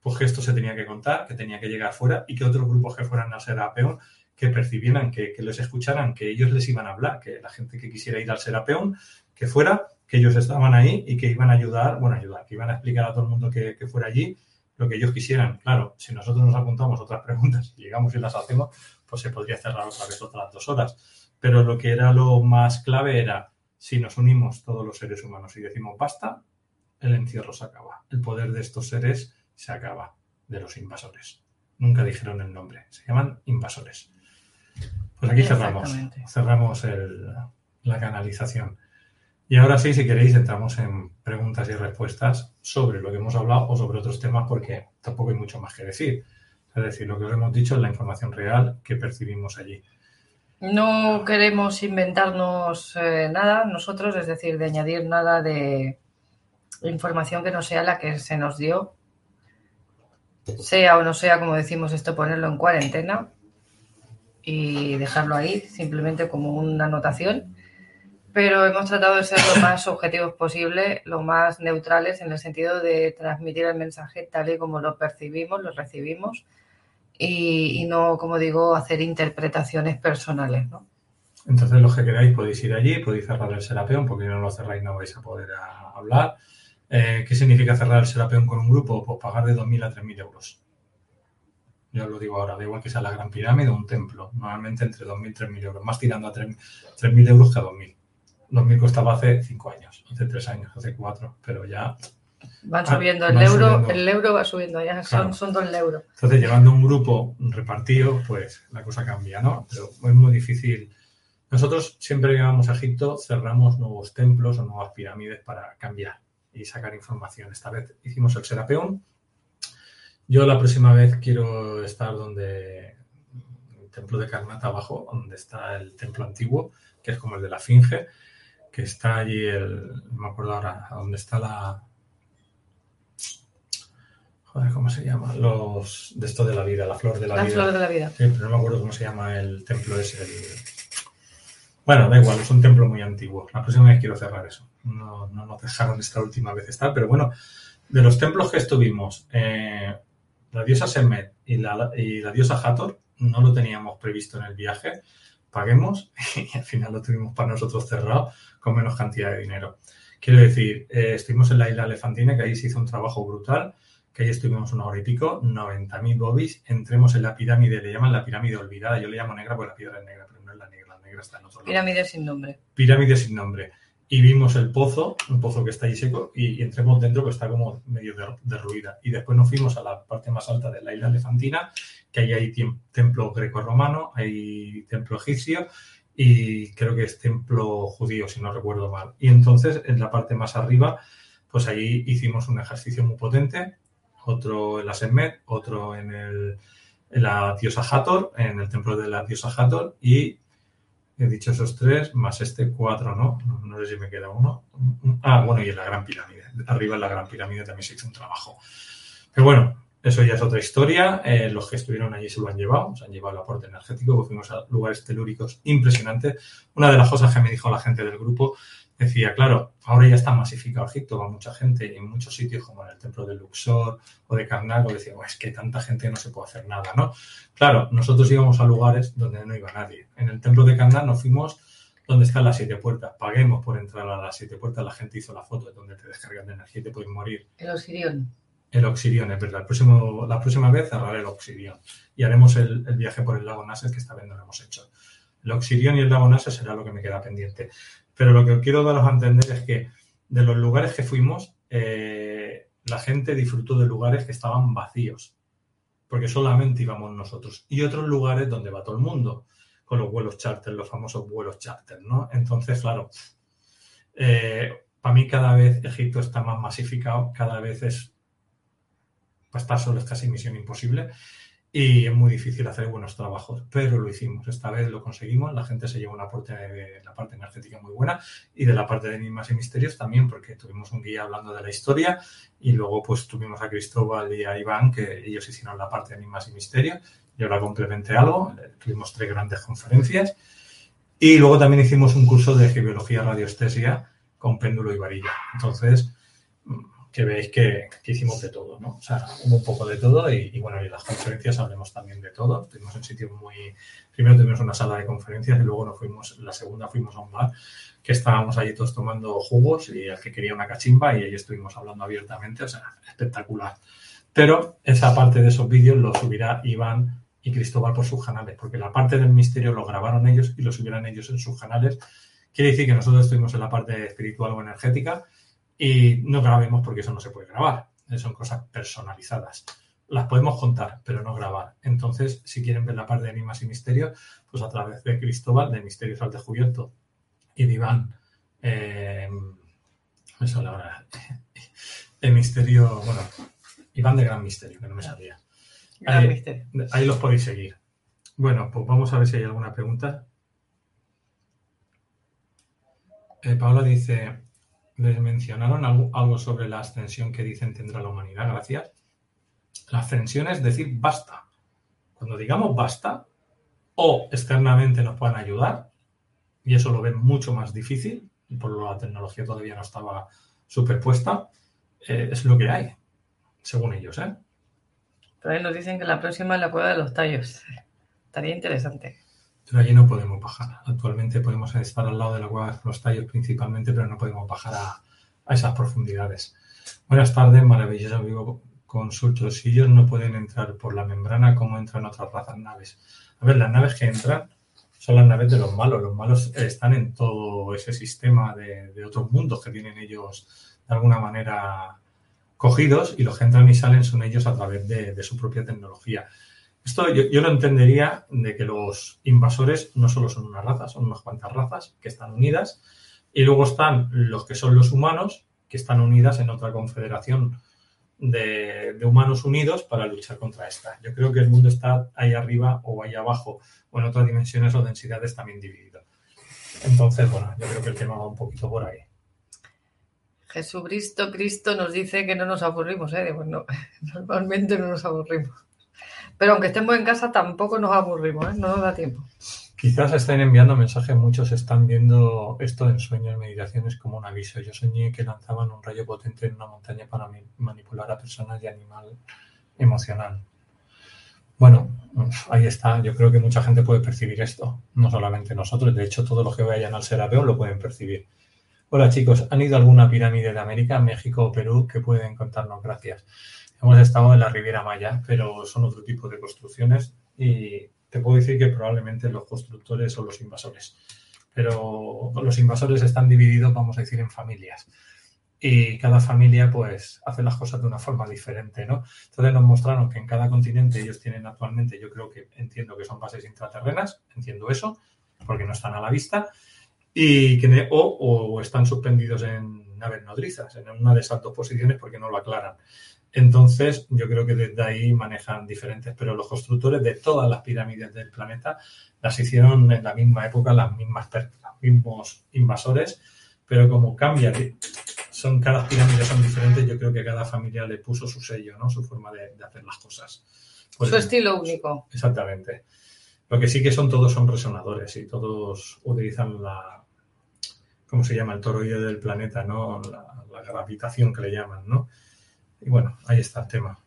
pues que esto se tenía que contar, que tenía que llegar fuera y que otros grupos que fueran al Serapeón que percibieran, que, que, les escucharan, que ellos les iban a hablar, que la gente que quisiera ir al Serapeón, que fuera, que ellos estaban ahí y que iban a ayudar, bueno, ayudar, que iban a explicar a todo el mundo que, fuera allí lo que ellos quisieran. Claro, si nosotros nos apuntamos otras preguntas y llegamos y las hacemos, pues se podría cerrar otra vez otras dos horas. Pero lo que era lo más clave era, si nos unimos todos los seres humanos y decimos basta, el encierro se acaba. El poder de estos seres se acaba de los invasores. Nunca dijeron el nombre, se llaman invasores. Pues aquí cerramos, cerramos la canalización. Y ahora sí, si queréis, entramos en preguntas y respuestas sobre lo que hemos hablado o sobre otros temas, porque tampoco hay mucho más que decir. Es decir, lo que os hemos dicho es la información real que percibimos allí. No queremos inventarnos eh, nada nosotros, es decir, de añadir nada de información que no sea la que se nos dio sea o no sea, como decimos esto, ponerlo en cuarentena y dejarlo ahí simplemente como una anotación. Pero hemos tratado de ser lo más objetivos posible, lo más neutrales en el sentido de transmitir el mensaje tal y como lo percibimos, lo recibimos y, no, como digo, hacer interpretaciones personales. ¿no? Entonces, los que queráis podéis ir allí, podéis cerrar el serapeón, porque si no lo cerráis no vais a poder hablar. Eh, ¿Qué significa cerrar el Serapeón con un grupo? Pues pagar de 2.000 a 3.000 euros. Ya os lo digo ahora, da igual que sea la Gran Pirámide o un templo. Normalmente entre 2.000 y 3.000 euros. Más tirando a 3.000 euros que a 2.000. 2.000 costaba hace 5 años, hace 3 años, hace 4, pero ya... Van subiendo, el, euro, el euro va subiendo, ya son, son 2 euros. Entonces, llevando un grupo repartido, pues la cosa cambia, ¿no? Pero es muy difícil. Nosotros siempre que vamos a Egipto cerramos nuevos templos o nuevas pirámides para cambiar y sacar información. Esta vez hicimos el Serapeón. Yo la próxima vez quiero estar donde el templo de Karnata abajo, donde está el templo antiguo, que es como el de la Finge, que está allí el, no me acuerdo ahora, donde está la, joder, ¿cómo se llama? Los de esto de la vida, la flor de la, vida. La flor de la vida. Sí, pero no me acuerdo cómo se llama el templo ese. Bueno, da igual, es un templo muy antiguo. La próxima vez quiero cerrar eso no, no nos dejaron esta última vez estar, pero bueno, de los templos que estuvimos, eh, la diosa Semet y la, y la diosa Hathor no lo teníamos previsto en el viaje, paguemos y al final lo tuvimos para nosotros cerrado con menos cantidad de dinero. Quiero decir, eh, estuvimos en la isla Elefantina, que ahí se hizo un trabajo brutal, que ahí estuvimos una hora y pico, 90.000 bobbies, entremos en la pirámide, le llaman la pirámide olvidada, yo le llamo negra porque la piedra es negra, pero no es la negra, la negra está en otro lado. Pirámide sin nombre. Pirámide sin nombre y vimos el pozo, un pozo que está ahí seco, y, entremos dentro que está como medio derruida. Y después nos fuimos a la parte más alta de la isla elefantina, que ahí hay templo greco-romano, hay templo egipcio y creo que es templo judío, si no recuerdo mal. Y entonces, en la parte más arriba, pues ahí hicimos un ejercicio muy potente, otro en la Semet, otro en, el, en la diosa Hathor, en el templo de la diosa Hathor, y He dicho esos tres, más este cuatro, ¿no? No, sé si me queda uno. Ah, bueno, y en la Gran Pirámide. Arriba en la Gran Pirámide también se hizo un trabajo. Pero bueno, eso ya es otra historia. Eh, los que estuvieron allí se lo han llevado, se han llevado el aporte energético, fuimos a lugares telúricos impresionantes. Una de las cosas que me dijo la gente del grupo decía, claro, ahora ya está masificado Egipto, va mucha gente y en muchos sitios como en el templo de Luxor o de Karnak, decía, es que tanta gente no se puede hacer nada, ¿no? Claro, nosotros íbamos a lugares donde no iba nadie. En el templo de Karnak nos fuimos donde están las siete puertas. Paguemos por entrar a las siete puertas. La gente hizo la foto de donde te descargan de energía y te pueden morir. El Osirión el Oxirion, es verdad. El la próxima vez cerraré el Oxirion y haremos el, viaje por el lago Nasser que esta vez no lo hemos hecho. El Oxirion y el lago Nasser será lo que me queda pendiente. Pero lo que quiero daros a entender es que de los lugares que fuimos, eh, la gente disfrutó de lugares que estaban vacíos, porque solamente íbamos nosotros. Y otros lugares donde va todo el mundo, con los vuelos charter, los famosos vuelos charter, ¿no? Entonces, claro, eh, para mí cada vez Egipto está más masificado, cada vez es para estar solo es casi misión imposible y es muy difícil hacer buenos trabajos, pero lo hicimos. Esta vez lo conseguimos, la gente se llevó una parte de la parte energética muy buena y de la parte de enigmas y misterios también, porque tuvimos un guía hablando de la historia y luego pues tuvimos a Cristóbal y a Iván, que ellos hicieron la parte de enigmas y misterios. Yo la complementé algo, tuvimos tres grandes conferencias y luego también hicimos un curso de geología radioestesia con péndulo y varilla. Entonces, que veis que, hicimos de todo, ¿no? O sea, hubo un poco de todo y, bueno, y en las conferencias hablemos también de todo. Tuvimos un sitio muy... Primero tuvimos una sala de conferencias y luego nos fuimos, la segunda fuimos a un bar que estábamos allí todos tomando jugos y el que quería una cachimba y ahí estuvimos hablando abiertamente, o sea, espectacular. Pero esa parte de esos vídeos lo subirá Iván y Cristóbal por sus canales, porque la parte del misterio lo grabaron ellos y lo subirán ellos en sus canales. Quiere decir que nosotros estuvimos en la parte espiritual o energética y no grabemos porque eso no se puede grabar. Son cosas personalizadas. Las podemos contar, pero no grabar. Entonces, si quieren ver la parte de Enigmas y Misterios, pues a través de Cristóbal, de Misterios al Descubierto, y de Iván, eh, eso la verdad, el misterio, bueno, Iván de Gran Misterio, que no me sabía. Ahí, los podéis seguir. Bueno, pues vamos a ver si hay alguna pregunta. Eh, Paola dice, les mencionaron algo, sobre la ascensión que dicen tendrá la humanidad, gracias. La ascensión es decir basta. Cuando digamos basta, o externamente nos puedan ayudar, y eso lo ven mucho más difícil, por lo la tecnología todavía no estaba superpuesta, eh, es lo que hay, según ellos. ¿eh? Ahí nos dicen que la próxima es la cueva de los tallos. Estaría interesante. Pero allí no podemos bajar. Actualmente podemos estar al lado de la cueva de los tallos principalmente, pero no podemos bajar a, esas profundidades. Buenas tardes, maravilloso vivo consultos. Si ellos no pueden entrar por la membrana, ¿cómo entran otras razas naves? A ver, las naves que entran son las naves de los malos. Los malos están en todo ese sistema de, otros mundos que tienen ellos de alguna manera cogidos y los que entran y salen son ellos a través de su propia tecnología. Esto yo, lo entendería de que los invasores no solo son una raza, son unas cuantas razas que están unidas. Y luego están los que son los humanos, que están unidas en otra confederación de, humanos unidos para luchar contra esta. Yo creo que el mundo está ahí arriba o ahí abajo, o en otras dimensiones o densidades también dividido. Entonces, bueno, yo creo que el tema va un poquito por ahí. Jesucristo Cristo nos dice que no nos aburrimos, ¿eh? Bueno, normalmente no nos aburrimos. Pero aunque estemos en casa, tampoco nos aburrimos, ¿eh? no nos da tiempo. Quizás estén enviando mensajes, muchos están viendo esto en sueños, meditaciones como un aviso. Yo soñé que lanzaban un rayo potente en una montaña para manipular a personas y animal emocional. Bueno, ahí está. Yo creo que mucha gente puede percibir esto, no solamente nosotros. De hecho, todos los que vayan al Serapeo lo pueden percibir. Hola chicos, ¿han ido a alguna pirámide de América, México o Perú que pueden contarnos? Gracias. Hemos estado en la Riviera Maya, pero son otro tipo de construcciones y te puedo decir que probablemente los constructores son los invasores. Pero los invasores están divididos, vamos a decir, en familias. Y cada familia, pues, hace las cosas de una forma diferente, ¿no? Entonces nos mostraron que en cada continente ellos tienen actualmente, yo creo que entiendo que son bases intraterrenas, entiendo eso, porque no están a la vista, y que o, o están suspendidos en naves nodrizas, en una de esas dos posiciones porque no lo aclaran. Entonces, yo creo que desde ahí manejan diferentes, pero los constructores de todas las pirámides del planeta las hicieron en la misma época, las mismas los mismos invasores, pero como cambia, son cada pirámides son diferentes, yo creo que cada familia le puso su sello, ¿no? Su forma de, hacer las cosas. su estilo único. Exactamente. Lo que sí que son todos son resonadores y todos utilizan la, ¿cómo se llama? El toroide del planeta, ¿no? La, la gravitación que le llaman, ¿no? Y bueno, ahí está el tema.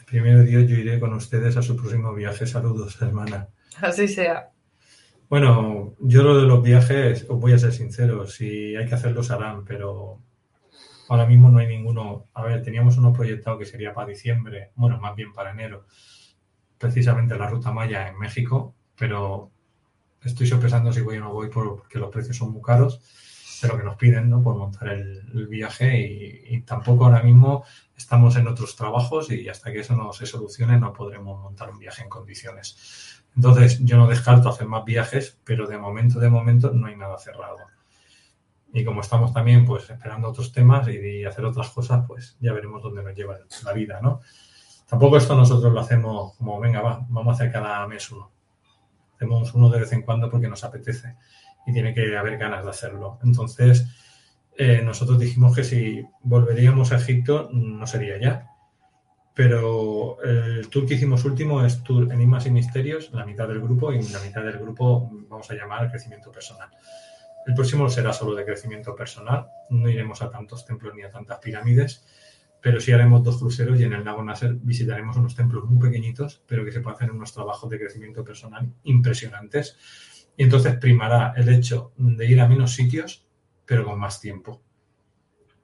El primer día yo iré con ustedes a su próximo viaje. Saludos, hermana. Así sea. Bueno, yo lo de los viajes, os voy a ser sincero, si hay que hacerlos harán, pero ahora mismo no hay ninguno. A ver, teníamos uno proyectado que sería para diciembre, bueno, más bien para enero, precisamente la ruta Maya en México, pero estoy sopesando si voy o no voy porque los precios son muy caros lo que nos piden ¿no? por montar el, viaje y, tampoco ahora mismo estamos en otros trabajos y hasta que eso no se solucione no podremos montar un viaje en condiciones. Entonces yo no descarto hacer más viajes, pero de momento, de momento no hay nada cerrado. Y como estamos también pues esperando otros temas y, hacer otras cosas, pues ya veremos dónde nos lleva la vida, ¿no? Tampoco esto nosotros lo hacemos como, venga, va, vamos a hacer cada mes uno. Hacemos uno de vez en cuando porque nos apetece y tiene que haber ganas de hacerlo. Entonces, eh, nosotros dijimos que si volveríamos a Egipto no sería ya. Pero el tour que hicimos último es Tour Enigmas y Misterios, la mitad del grupo, y la mitad del grupo vamos a llamar crecimiento personal. El próximo será solo de crecimiento personal, no iremos a tantos templos ni a tantas pirámides, pero sí haremos dos cruceros y en el lago Nasser visitaremos unos templos muy pequeñitos, pero que se pueden hacer unos trabajos de crecimiento personal impresionantes y entonces primará el hecho de ir a menos sitios, pero con más tiempo.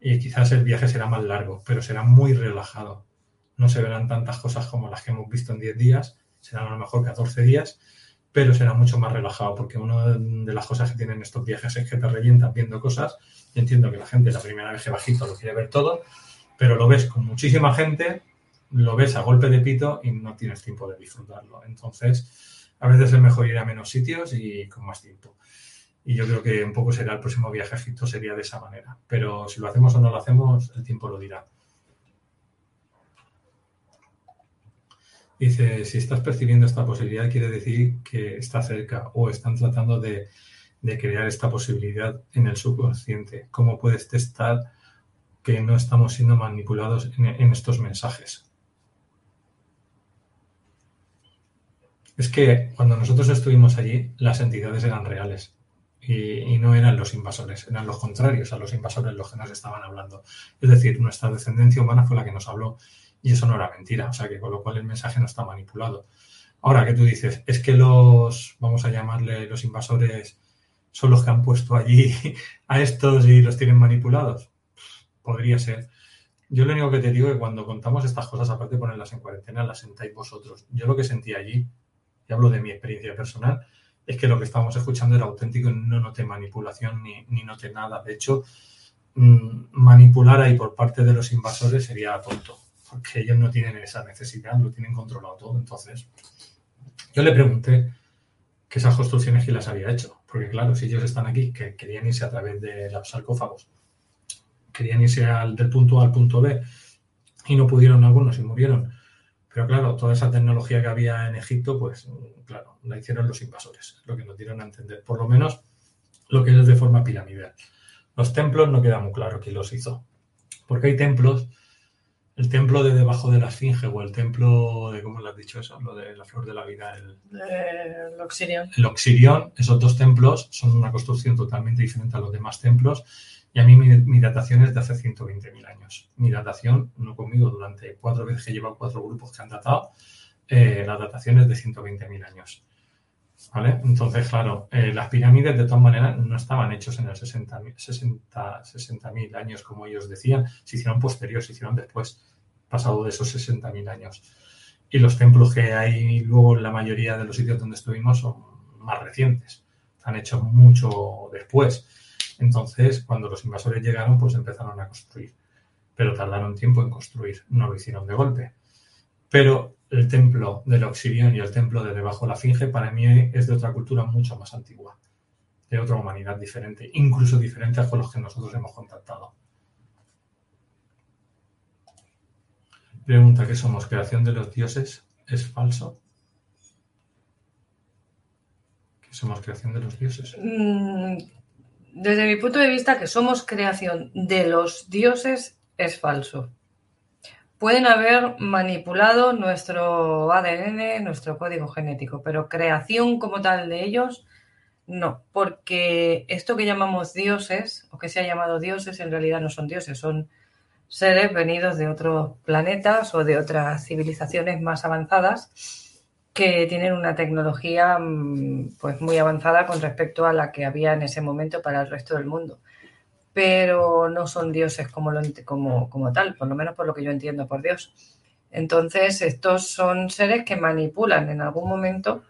Y quizás el viaje será más largo, pero será muy relajado. No se verán tantas cosas como las que hemos visto en 10 días, serán a lo mejor 14 días, pero será mucho más relajado, porque una de las cosas que tienen estos viajes es que te revientan viendo cosas. Yo entiendo que la gente la primera vez que bajito lo quiere ver todo, pero lo ves con muchísima gente, lo ves a golpe de pito y no tienes tiempo de disfrutarlo. Entonces, a veces es mejor ir a menos sitios y con más tiempo. Y yo creo que un poco será el próximo viaje a Egipto, sería de esa manera. Pero si lo hacemos o no lo hacemos, el tiempo lo dirá. Dice, si estás percibiendo esta posibilidad, quiere decir que está cerca o están tratando de, crear esta posibilidad en el subconsciente. ¿Cómo puedes testar que no estamos siendo manipulados en estos mensajes? Es que cuando nosotros estuvimos allí, las entidades eran reales y, no eran los invasores, eran los contrarios a los invasores los que nos estaban hablando. Es decir, nuestra descendencia humana fue la que nos habló y eso no era mentira, o sea que con lo cual el mensaje no está manipulado. Ahora que tú dices, es que los, vamos a llamarle los invasores, son los que han puesto allí a estos y los tienen manipulados. Podría ser. Yo lo único que te digo es que cuando contamos estas cosas, aparte de ponerlas en cuarentena, las sentáis vosotros. Yo lo que sentí allí y hablo de mi experiencia personal, es que lo que estábamos escuchando era auténtico y no noté manipulación ni, ni noté nada. De hecho, mm, manipular ahí por parte de los invasores sería tonto, porque ellos no tienen esa necesidad, lo tienen controlado todo. Entonces, yo le pregunté que esas construcciones que las había hecho, porque claro, si ellos están aquí, que querían irse a través de los sarcófagos, querían irse del punto A al punto B y no pudieron algunos y murieron pero claro, toda esa tecnología que había en Egipto, pues claro, la hicieron los invasores, lo que nos dieron a entender, por lo menos lo que es de forma piramidal. Los templos no queda muy claro quién los hizo, porque hay templos, el templo de debajo de la Esfinge o el templo de, ¿cómo le has dicho eso? Lo de la flor de la vida, el, el Oxirión. El Oxirión, esos dos templos son una construcción totalmente diferente a los demás templos y a mí mi, datación es de hace 120.000 años. Mi datación, no conmigo, durante cuatro veces que he llevado cuatro grupos que han datado, eh, la datación es de 120.000 años. ¿Vale? Entonces, claro, eh, las pirámides de todas maneras no estaban hechos en el 60.000 60, 60 años, como ellos decían, se hicieron posteriores, se hicieron después, pasado de esos 60.000 años. Y los templos que hay luego en la mayoría de los sitios donde estuvimos son más recientes, han hecho mucho después. Entonces, cuando los invasores llegaron, pues empezaron a construir. Pero tardaron tiempo en construir, no lo hicieron de golpe. Pero el templo del Oxirión y el templo de debajo de la Finge, para mí es de otra cultura mucho más antigua. de otra humanidad diferente, incluso diferentes con los que nosotros hemos contactado. Pregunta, ¿qué somos? ¿Creación de los dioses? ¿Es falso? ¿Qué somos? ¿Creación de los dioses? Mm, desde mi punto de vista, que somos creación de los dioses es falso. Pueden haber manipulado nuestro ADN, nuestro código genético, pero creación como tal de ellos, no, porque esto que llamamos dioses, o que se ha llamado dioses, en realidad no son dioses, son seres venidos de otros planetas o de otras civilizaciones más avanzadas que tienen una tecnología mm, pues muy avanzada con respecto a la que había en ese momento para el resto del mundo pero no son dioses como, como, como tal, por lo menos por lo que yo entiendo por Dios. Entonces, estos son seres que manipulan en algún momento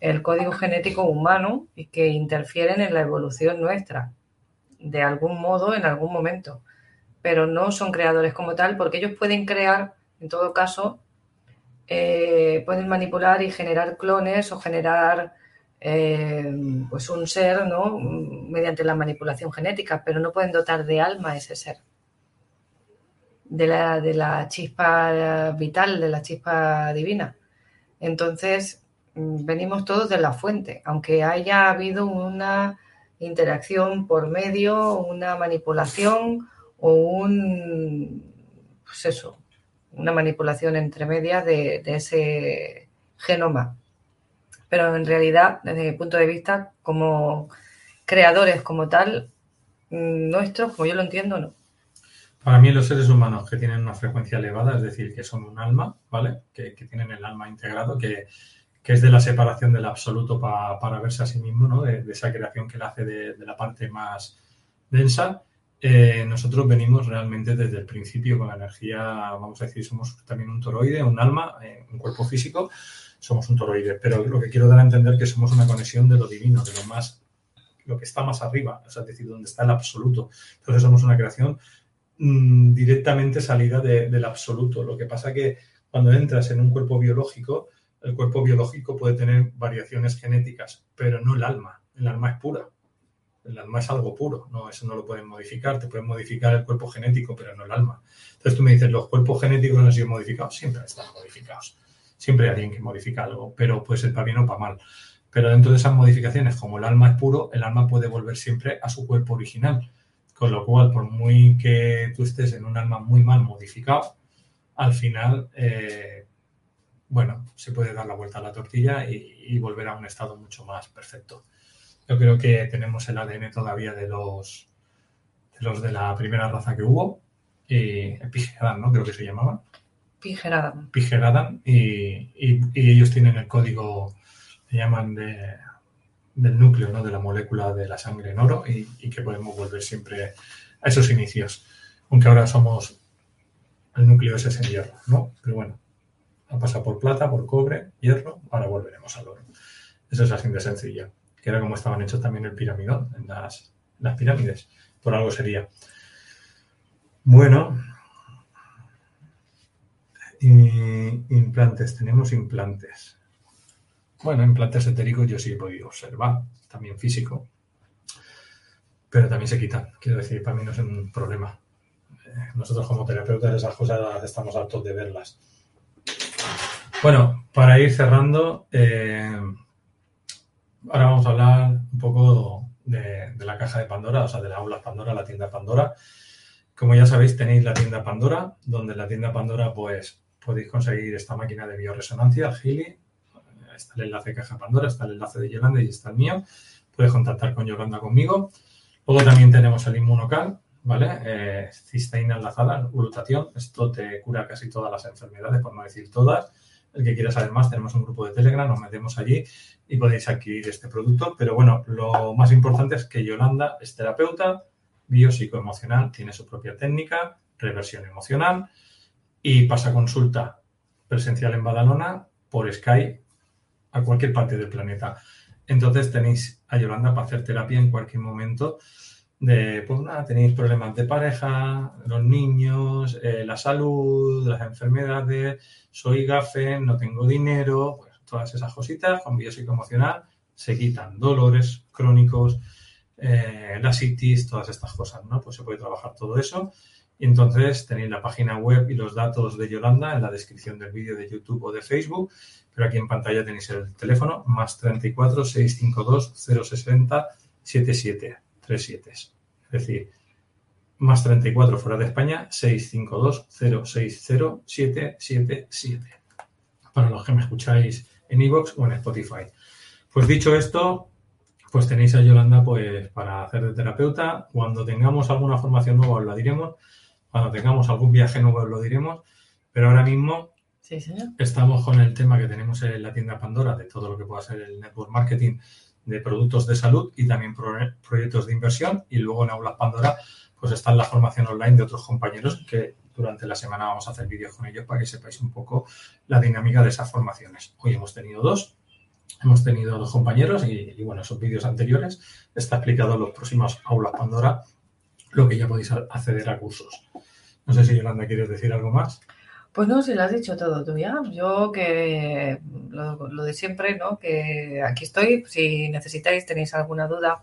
el código genético humano y que interfieren en la evolución nuestra, de algún modo, en algún momento. Pero no son creadores como tal, porque ellos pueden crear, en todo caso, eh, pueden manipular y generar clones o generar eh, pues un ser, ¿no? Mediante la manipulación genética, pero no pueden dotar de alma ese ser. De la, de la chispa vital, de la chispa divina. Entonces, mm, venimos todos de la fuente, aunque haya habido una interacción por medio, una manipulación o un, pues eso, una manipulación entre medias de ese genoma pero en realidad, desde mi punto de vista, como creadores como tal, mm, nuestros, como yo lo entiendo, no. Para mí los seres humanos que tienen una frecuencia elevada, es decir, que son un alma, ¿vale? Que, tienen el alma integrado, que, es de la separación del absoluto para verse a sí mismo, ¿no? De, esa creación que él hace de, la parte más densa. Eh, nosotros venimos realmente desde el principio con la energía, vamos a decir, somos también un toroide, un alma, eh, un cuerpo físico, somos un toroide, pero lo que quiero dar a entender que somos una conexión de lo divino, de lo más, lo que está más arriba, es decir, donde está el absoluto. Entonces somos una creación mm, directamente salida del absoluto. Lo que pasa que cuando entras en un cuerpo biológico, el cuerpo biológico puede tener variaciones genéticas, pero no el alma. El alma es pura. El alma es algo puro, no, eso no lo pueden modificar. Te pueden modificar el cuerpo genético, pero no el alma. Entonces tú me dices, los cuerpos genéticos han sido modificados, siempre están modificados siempre hay alguien que modifica algo, pero puede ser para bien o para mal. Pero dentro de esas modificaciones, como el alma es puro, el alma puede volver siempre a su cuerpo original. Con lo cual, por muy que tú estés en un alma muy mal modificado, al final, eh, bueno, se puede dar la vuelta a la tortilla y, volver a un estado mucho más perfecto. Yo creo que tenemos el ADN todavía de los de, los de la primera raza que hubo, y Epigeran, ¿no? Creo que se llamaba. Pigeradan. y, ellos tienen el código, le llaman del núcleo, ¿no? de la molécula de la sangre en oro y, que podemos volver siempre a esos inicios. Aunque ahora somos, el núcleo ese es en hierro, ¿no? Pero bueno, ha pasado por plata, por cobre, hierro, ahora volveremos al oro. Eso es así de sencilla. Que era como estaban hechos también el piramidón en las, las pirámides. Por algo sería. Bueno, implantes, tenemos implantes. Bueno, implantes etéricos yo sí he podido observar, también físico, pero también se quitan. Quiero decir, para mí no es un problema. Nosotros como terapeutas esas cosas estamos hartos de verlas. Bueno, para ir cerrando, eh, ahora vamos a hablar un poco de, la caja de Pandora, o sea, de la aula Pandora, la tienda Pandora. Como ya sabéis, tenéis la tienda Pandora, donde la tienda Pandora, pues, podéis conseguir esta máquina de bioresonancia, Gili. Está el enlace de Caja Pandora, está el enlace de Yolanda y está el mío. Puedes contactar con Yolanda conmigo. Luego también tenemos el Inmunocal, ¿vale? Eh, cisteína enlazada, glutatión. Esto te cura casi todas las enfermedades, por no decir todas. El que quiera saber más, tenemos un grupo de Telegram, nos metemos allí y podéis adquirir este producto. Pero bueno, lo más importante es que Yolanda es terapeuta, biopsicoemocional, tiene su propia técnica, reversión emocional y pasa consulta presencial en Badalona por Skype a cualquier parte del planeta. Entonces tenéis a Yolanda para hacer terapia en cualquier momento de, pues nada, tenéis problemas de pareja, los niños, eh, la salud, las enfermedades, soy gafe, no tengo dinero, pues todas esas cositas con biopsicoemocional se quitan dolores crónicos, eh, las ITIS, todas estas cosas, ¿no? Pues se puede trabajar todo eso. Y entonces tenéis la página web y los datos de Yolanda en la descripción del vídeo de YouTube o de Facebook, pero aquí en pantalla tenéis el teléfono más 34 652 060 7737. Es decir, más 34 fuera de España 652 060 777. Para los que me escucháis en iVoox o en Spotify. Pues dicho esto, pues tenéis a Yolanda pues para hacer de terapeuta. Cuando tengamos alguna formación nueva os la diremos. Cuando tengamos algún viaje nuevo os lo diremos. Pero ahora mismo estamos con el tema que tenemos en la tienda Pandora de todo lo que pueda ser el network marketing de productos de salud y también proyectos de inversión. Y luego en Aulas Pandora pues está la formación online de otros compañeros que durante la semana vamos a hacer vídeos con ellos para que sepáis un poco la dinámica de esas formaciones. Hoy hemos tenido dos, hemos tenido dos compañeros y, bueno, esos vídeos anteriores está explicado en los próximos aulas Pandora lo que ya podéis acceder a cursos. No sé si Yolanda quieres decir algo más. Pues no, si lo has dicho todo tú ya. Yo que lo, lo de siempre, ¿no? Que aquí estoy. Si necesitáis, tenéis alguna duda,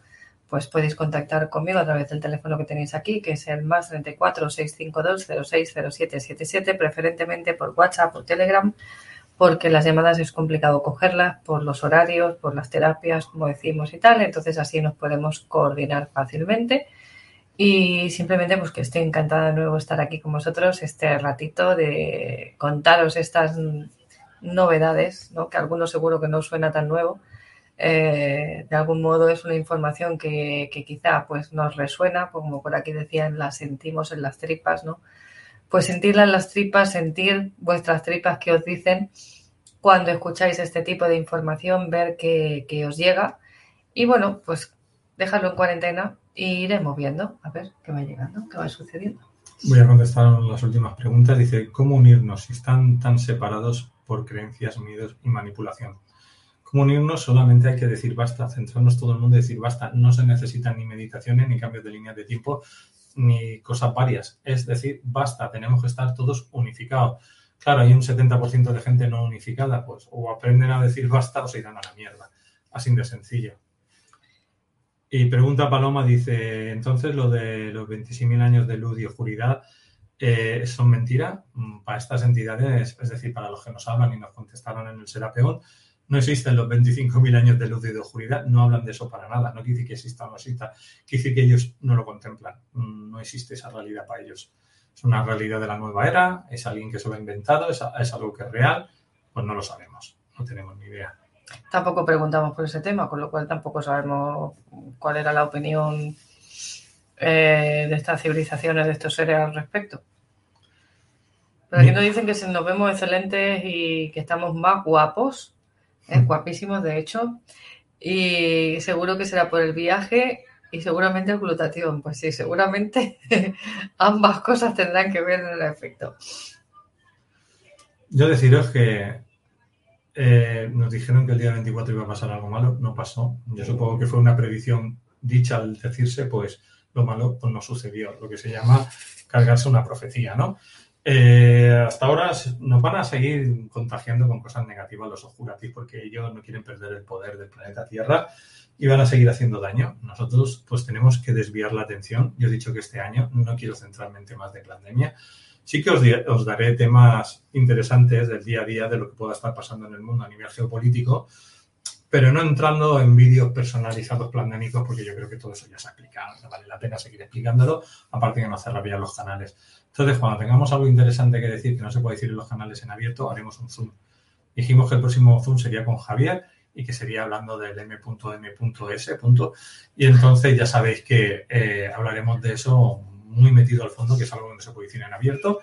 pues podéis contactar conmigo a través del teléfono que tenéis aquí, que es el más 34 652 060777, preferentemente por WhatsApp, por Telegram, porque las llamadas es complicado cogerlas por los horarios, por las terapias, como decimos y tal, entonces así nos podemos coordinar fácilmente. Y simplemente pues que estoy encantada de nuevo estar aquí con vosotros este ratito de contaros estas novedades, ¿no? que algunos seguro que no suena tan nuevo, eh, de algún modo es una información que, quizá pues nos resuena, como por aquí decían, la sentimos en las tripas, ¿no? Pues sentirla en las tripas, sentir vuestras tripas que os dicen cuando escucháis este tipo de información, ver que, os llega y bueno, pues dejarlo en cuarentena e iremos viendo a ver qué va llegando, qué va sucediendo. Voy a contestar las últimas preguntas. Dice, ¿cómo unirnos si están tan separados por creencias, miedos y manipulación? unirnos, solamente hay que decir basta, centrarnos todo el mundo y decir basta. No se necesitan ni meditaciones, ni cambios de línea de tiempo, ni cosas varias. Es decir, basta, tenemos que estar todos unificados. Claro, hay un 70% de gente no unificada, pues o aprenden a decir basta o se irán a la mierda. Así de sencillo. Y pregunta Paloma, dice, entonces lo de los 26.000 años de luz y oscuridad eh, son mentira mm, para estas entidades, es decir, para los que nos hablan y nos contestaron en el Serapeón, no existen los 25.000 años de luz y de oscuridad, no hablan de eso para nada, no quiere decir que exista o no exista, quiere decir que ellos no lo contemplan, mm, no existe esa realidad para ellos. Es una realidad de la nueva era, es alguien que se lo ha inventado, es, algo que es real, pues no lo sabemos, no tenemos ni idea. Tampoco preguntamos por ese tema, con lo cual tampoco sabemos cuál era la opinión eh, de estas civilizaciones, de estos seres al respecto. Pero aquí nos dicen que nos vemos excelentes y que estamos más guapos es guapísimos, de hecho. Y seguro que será por el viaje y seguramente el glutatión. Pues sí, seguramente ambas cosas tendrán que ver en el efecto. Yo deciros que eh, nos dijeron que el día 24 iba a pasar algo malo, no pasó. Yo supongo que fue una predicción dicha al decirse, pues lo malo pues no sucedió, lo que se llama cargarse una profecía, ¿no? Eh, hasta ahora nos van a seguir contagiando con cosas negativas los oscuratis porque ellos no quieren perder el poder del planeta Tierra y van a seguir haciendo daño. Nosotros pues tenemos que desviar la atención. Yo he dicho que este año no quiero centrarme en temas de pandemia. Sí que os, os daré temas interesantes del día a día de lo que pueda estar pasando en el mundo a nivel geopolítico, pero no entrando en vídeos personalizados pandémicos porque yo creo que todo eso ya se ha explicado. Vale la pena seguir explicándolo, aparte de no cerrar ya los canales. Entonces, cuando tengamos algo interesante que decir que no se puede decir en los canales en abierto, haremos un Zoom. Dijimos que el próximo Zoom sería con Javier y que sería hablando del m.m.s. Y entonces ya sabéis que eh, hablaremos de eso muy metido al fondo, que es algo que no se puede decir en abierto,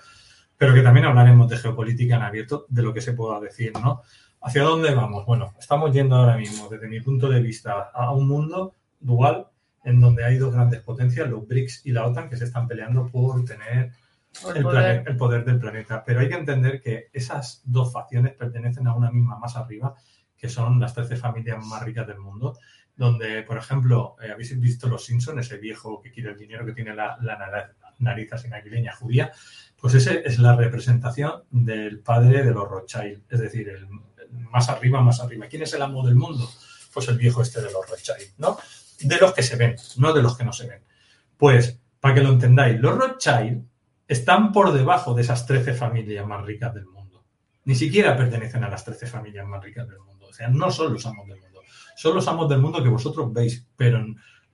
pero que también hablaremos de geopolítica en abierto, de lo que se pueda decir, ¿no? ¿Hacia dónde vamos? Bueno, estamos yendo ahora mismo, desde mi punto de vista, a un mundo dual en donde hay dos grandes potencias, los BRICS y la OTAN, que se están peleando por tener el, poder. del planeta. Pero hay que entender que esas dos facciones pertenecen a una misma más arriba, que son las 13 familias más ricas del mundo, donde, por ejemplo, eh, habéis visto Los Simpsons, ese viejo que quiere el dinero, que tiene la, nariz así navideña judía, pues ese es la representación del padre de los Rothschild, es decir, el, más arriba, más arriba. ¿Quién es el amo del mundo? Pues el viejo este de los Rothschild, ¿no? de los que se ven, no de los que no se ven. Pues, para que lo entendáis, los Rothschild están por debajo de esas 13 familias más ricas del mundo. Ni siquiera pertenecen a las 13 familias más ricas del mundo. O sea, no son los amos del mundo. Son los amos del mundo que vosotros veis, pero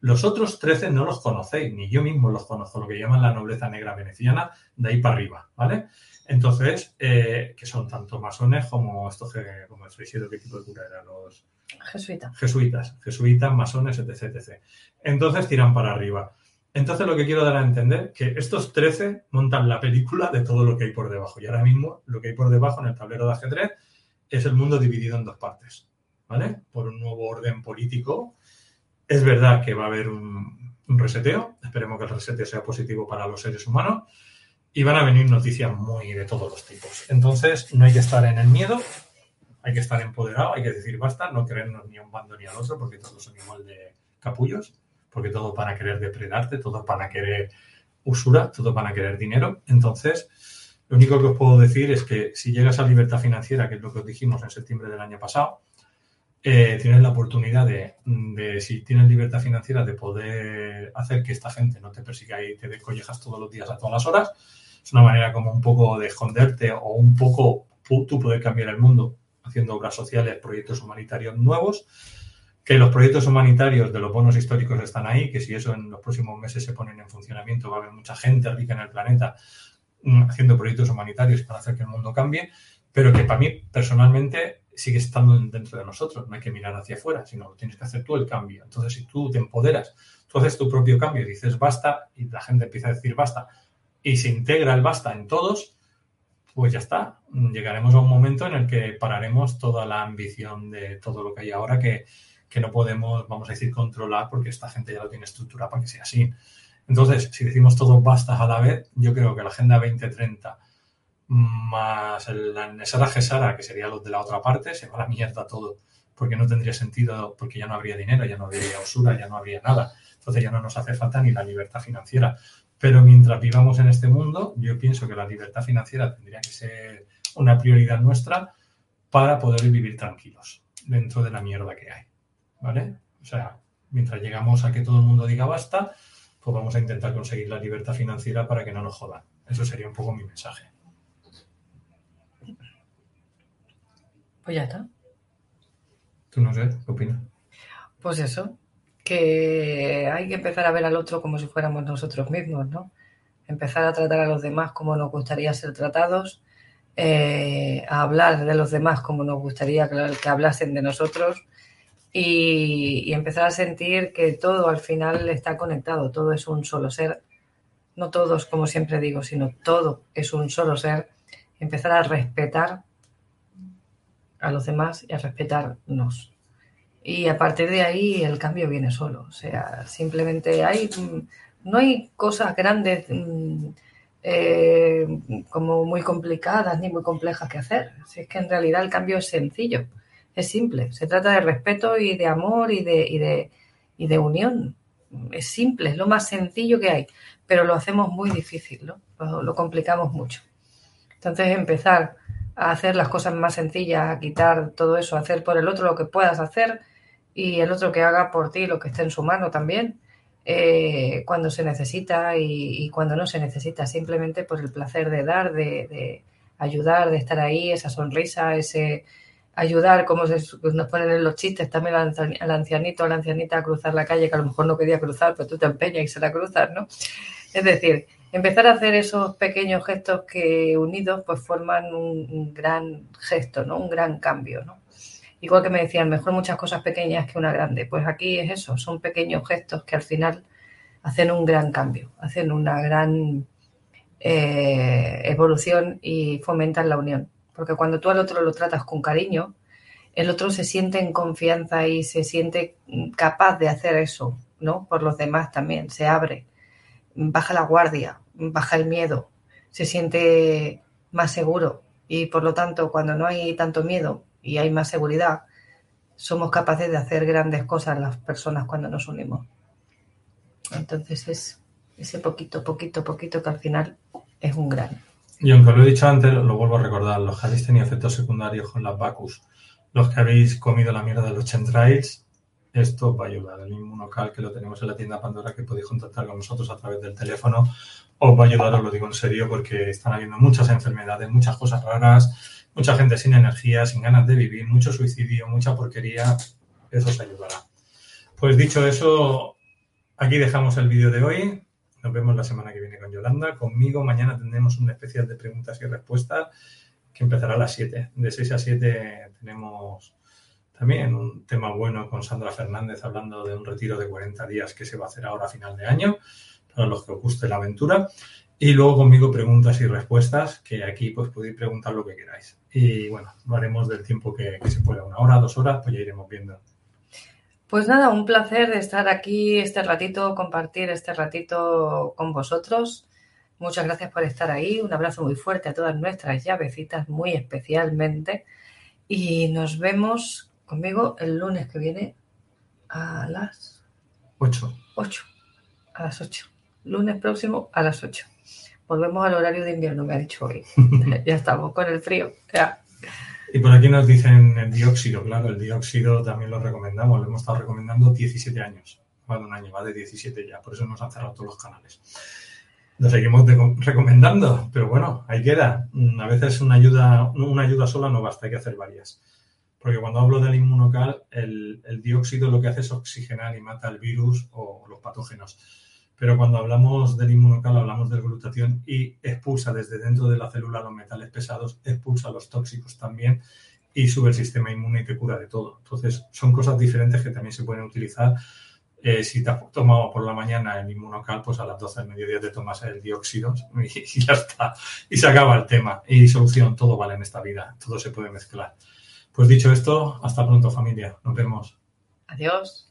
los otros 13 no los conocéis, ni yo mismo los conozco, lo que llaman la nobleza negra veneciana, de ahí para arriba, ¿vale? Entonces, eh, que son tanto masones como estos que, como el Freixedo, ¿qué tipo de cura eran? Los Jesuitas. jesuitas, jesuitas, masones, etc, etc. Entonces tiran para arriba. Entonces lo que quiero dar a entender que estos 13 montan la película de todo lo que hay por debajo. Y ahora mismo lo que hay por debajo en el tablero de ajedrez es el mundo dividido en dos partes, ¿vale? Por un nuevo orden político. Es verdad que va a haber un, un reseteo, esperemos que el reseteo sea positivo para los seres humanos y van a venir noticias muy de todos los tipos. Entonces, no hay que estar en el miedo, hay que estar empoderado, hay que decir basta, no creernos ni a un bando ni al otro, porque todos son igual de capullos, porque todos van a querer depredarte, todos van a querer usura, todos van a querer dinero. Entonces, lo único que os puedo decir es que si llegas a libertad financiera, que es lo que os dijimos en septiembre del año pasado, eh, tienes la oportunidad de, si tienes libertad financiera, de poder hacer que esta gente no te persiga y te collejas todos los días a todas las horas. Es una manera como un poco de esconderte o un poco tú poder cambiar el mundo haciendo obras sociales, proyectos humanitarios nuevos, que los proyectos humanitarios de los bonos históricos están ahí, que si eso en los próximos meses se ponen en funcionamiento va a haber mucha gente rica en el planeta haciendo proyectos humanitarios para hacer que el mundo cambie, pero que para mí personalmente sigue estando dentro de nosotros, no hay que mirar hacia afuera, sino tienes que hacer tú el cambio. Entonces, si tú te empoderas, tú haces tu propio cambio y dices basta, y la gente empieza a decir basta, y se integra el basta en todos, pues ya está. Llegaremos a un momento en el que pararemos toda la ambición de todo lo que hay ahora que, que no podemos, vamos a decir, controlar porque esta gente ya lo tiene estructurada para que sea así. Entonces, si decimos todos bastas a la vez, yo creo que la Agenda 2030 más la Nesara Gesara, que sería los de la otra parte, se va a la mierda todo, porque no tendría sentido, porque ya no habría dinero, ya no habría usura, ya no habría nada. Entonces ya no nos hace falta ni la libertad financiera. Pero mientras vivamos en este mundo, yo pienso que la libertad financiera tendría que ser una prioridad nuestra para poder vivir tranquilos dentro de la mierda que hay. ¿Vale? O sea, mientras llegamos a que todo el mundo diga basta, pues vamos a intentar conseguir la libertad financiera para que no nos jodan. Eso sería un poco mi mensaje. Pues ya está. Tú no sé, ¿qué opinas? Pues eso, que hay que empezar a ver al otro como si fuéramos nosotros mismos, ¿no? Empezar a tratar a los demás como nos gustaría ser tratados, eh, a hablar de los demás como nos gustaría que, que hablasen de nosotros y, y, empezar a sentir que todo al final está conectado, todo es un solo ser. No todos, como siempre digo, sino todo es un solo ser. Empezar a respetar a los demás y a respetarnos. Y a partir de ahí el cambio viene solo. O sea, simplemente hay, no hay cosas grandes eh, como muy complicadas ni muy complejas que hacer. Si es que en realidad el cambio es sencillo, es simple. Se trata de respeto y de amor y de, y de, y de unión. Es simple, es lo más sencillo que hay, pero lo hacemos muy difícil, ¿no? lo, lo complicamos mucho. Entonces empezar a hacer las cosas más sencillas, a quitar todo eso, a hacer por el otro lo que puedas hacer y el otro que haga por ti lo que esté en su mano también, eh, cuando se necesita y, cuando no se necesita, simplemente por el placer de dar, de, ayudar, de estar ahí, esa sonrisa, ese ayudar, como se, nos ponen en los chistes también al, ancianito, a la ancianita a cruzar la calle, que a lo mejor no quería cruzar, pero tú te empeñas y se la cruzas, ¿no? Es decir, empezar a hacer esos pequeños gestos que unidos pues forman un, gran gesto, ¿no? Un gran cambio, ¿no? Igual que me decían, mejor muchas cosas pequeñas que una grande. Pues aquí es eso, son pequeños gestos que al final hacen un gran cambio, hacen una gran eh, evolución y fomentan la unión. Porque cuando tú al otro lo tratas con cariño, el otro se siente en confianza y se siente capaz de hacer eso, ¿no? Por los demás también, se abre, baja la guardia, baja el miedo, se siente más seguro y por lo tanto cuando no hay tanto miedo y hay más seguridad, somos capaces de hacer grandes cosas las personas cuando nos unimos. Entonces es ese poquito, poquito, poquito que al final es un gran. Y aunque lo he dicho antes, lo vuelvo a recordar, los que habéis efectos secundarios con las vacus, los que habéis comido la mierda de los chemtrails, esto va a ayudar. El inmunocal que lo tenemos en la tienda Pandora, que podéis contactar con nosotros a través del teléfono, os va a ayudar, os lo digo en serio, porque están habiendo muchas enfermedades, muchas cosas raras, mucha gente sin energía, sin ganas de vivir, mucho suicidio, mucha porquería. Eso os ayudará. Pues dicho eso, aquí dejamos el vídeo de hoy. Nos vemos la semana que viene con Yolanda. Conmigo mañana tendremos un especial de preguntas y respuestas que empezará a las 7. De 6 a 7 tenemos también un tema bueno con Sandra Fernández hablando de un retiro de 40 días que se va a hacer ahora a final de año, para los que os guste la aventura. Y luego conmigo preguntas y respuestas, que aquí pues podéis preguntar lo que queráis. Y bueno, lo haremos del tiempo que, que se pueda, una hora, dos horas, pues ya iremos viendo. Pues nada, un placer de estar aquí este ratito, compartir este ratito con vosotros. Muchas gracias por estar ahí. Un abrazo muy fuerte a todas nuestras llavecitas, muy especialmente. Y nos vemos conmigo el lunes que viene a las 8. 8. A las 8. Lunes próximo a las 8. Volvemos al horario de invierno, me ha dicho hoy. ya estamos con el frío. Ya. Y por aquí nos dicen el dióxido, claro, el dióxido también lo recomendamos, lo hemos estado recomendando 17 años, va de un año, va de 17 ya, por eso nos han cerrado todos los canales. Lo seguimos recomendando, pero bueno, ahí queda. A veces una ayuda, una ayuda sola no basta, hay que hacer varias. Porque cuando hablo del inmunocal, el, dióxido lo que hace es oxigenar y mata el virus o los patógenos. Pero cuando hablamos del inmunocal, hablamos del glutatión y expulsa desde dentro de la célula los metales pesados, expulsa los tóxicos también y sube el sistema inmune y te cura de todo. Entonces, son cosas diferentes que también se pueden utilizar. Eh, si te has tomado por la mañana el inmunocal, pues a las 12 del mediodía te tomas el dióxido y ya está. Y se acaba el tema. Y solución, todo vale en esta vida, todo se puede mezclar. Pues dicho esto, hasta pronto familia. Nos vemos. Adiós.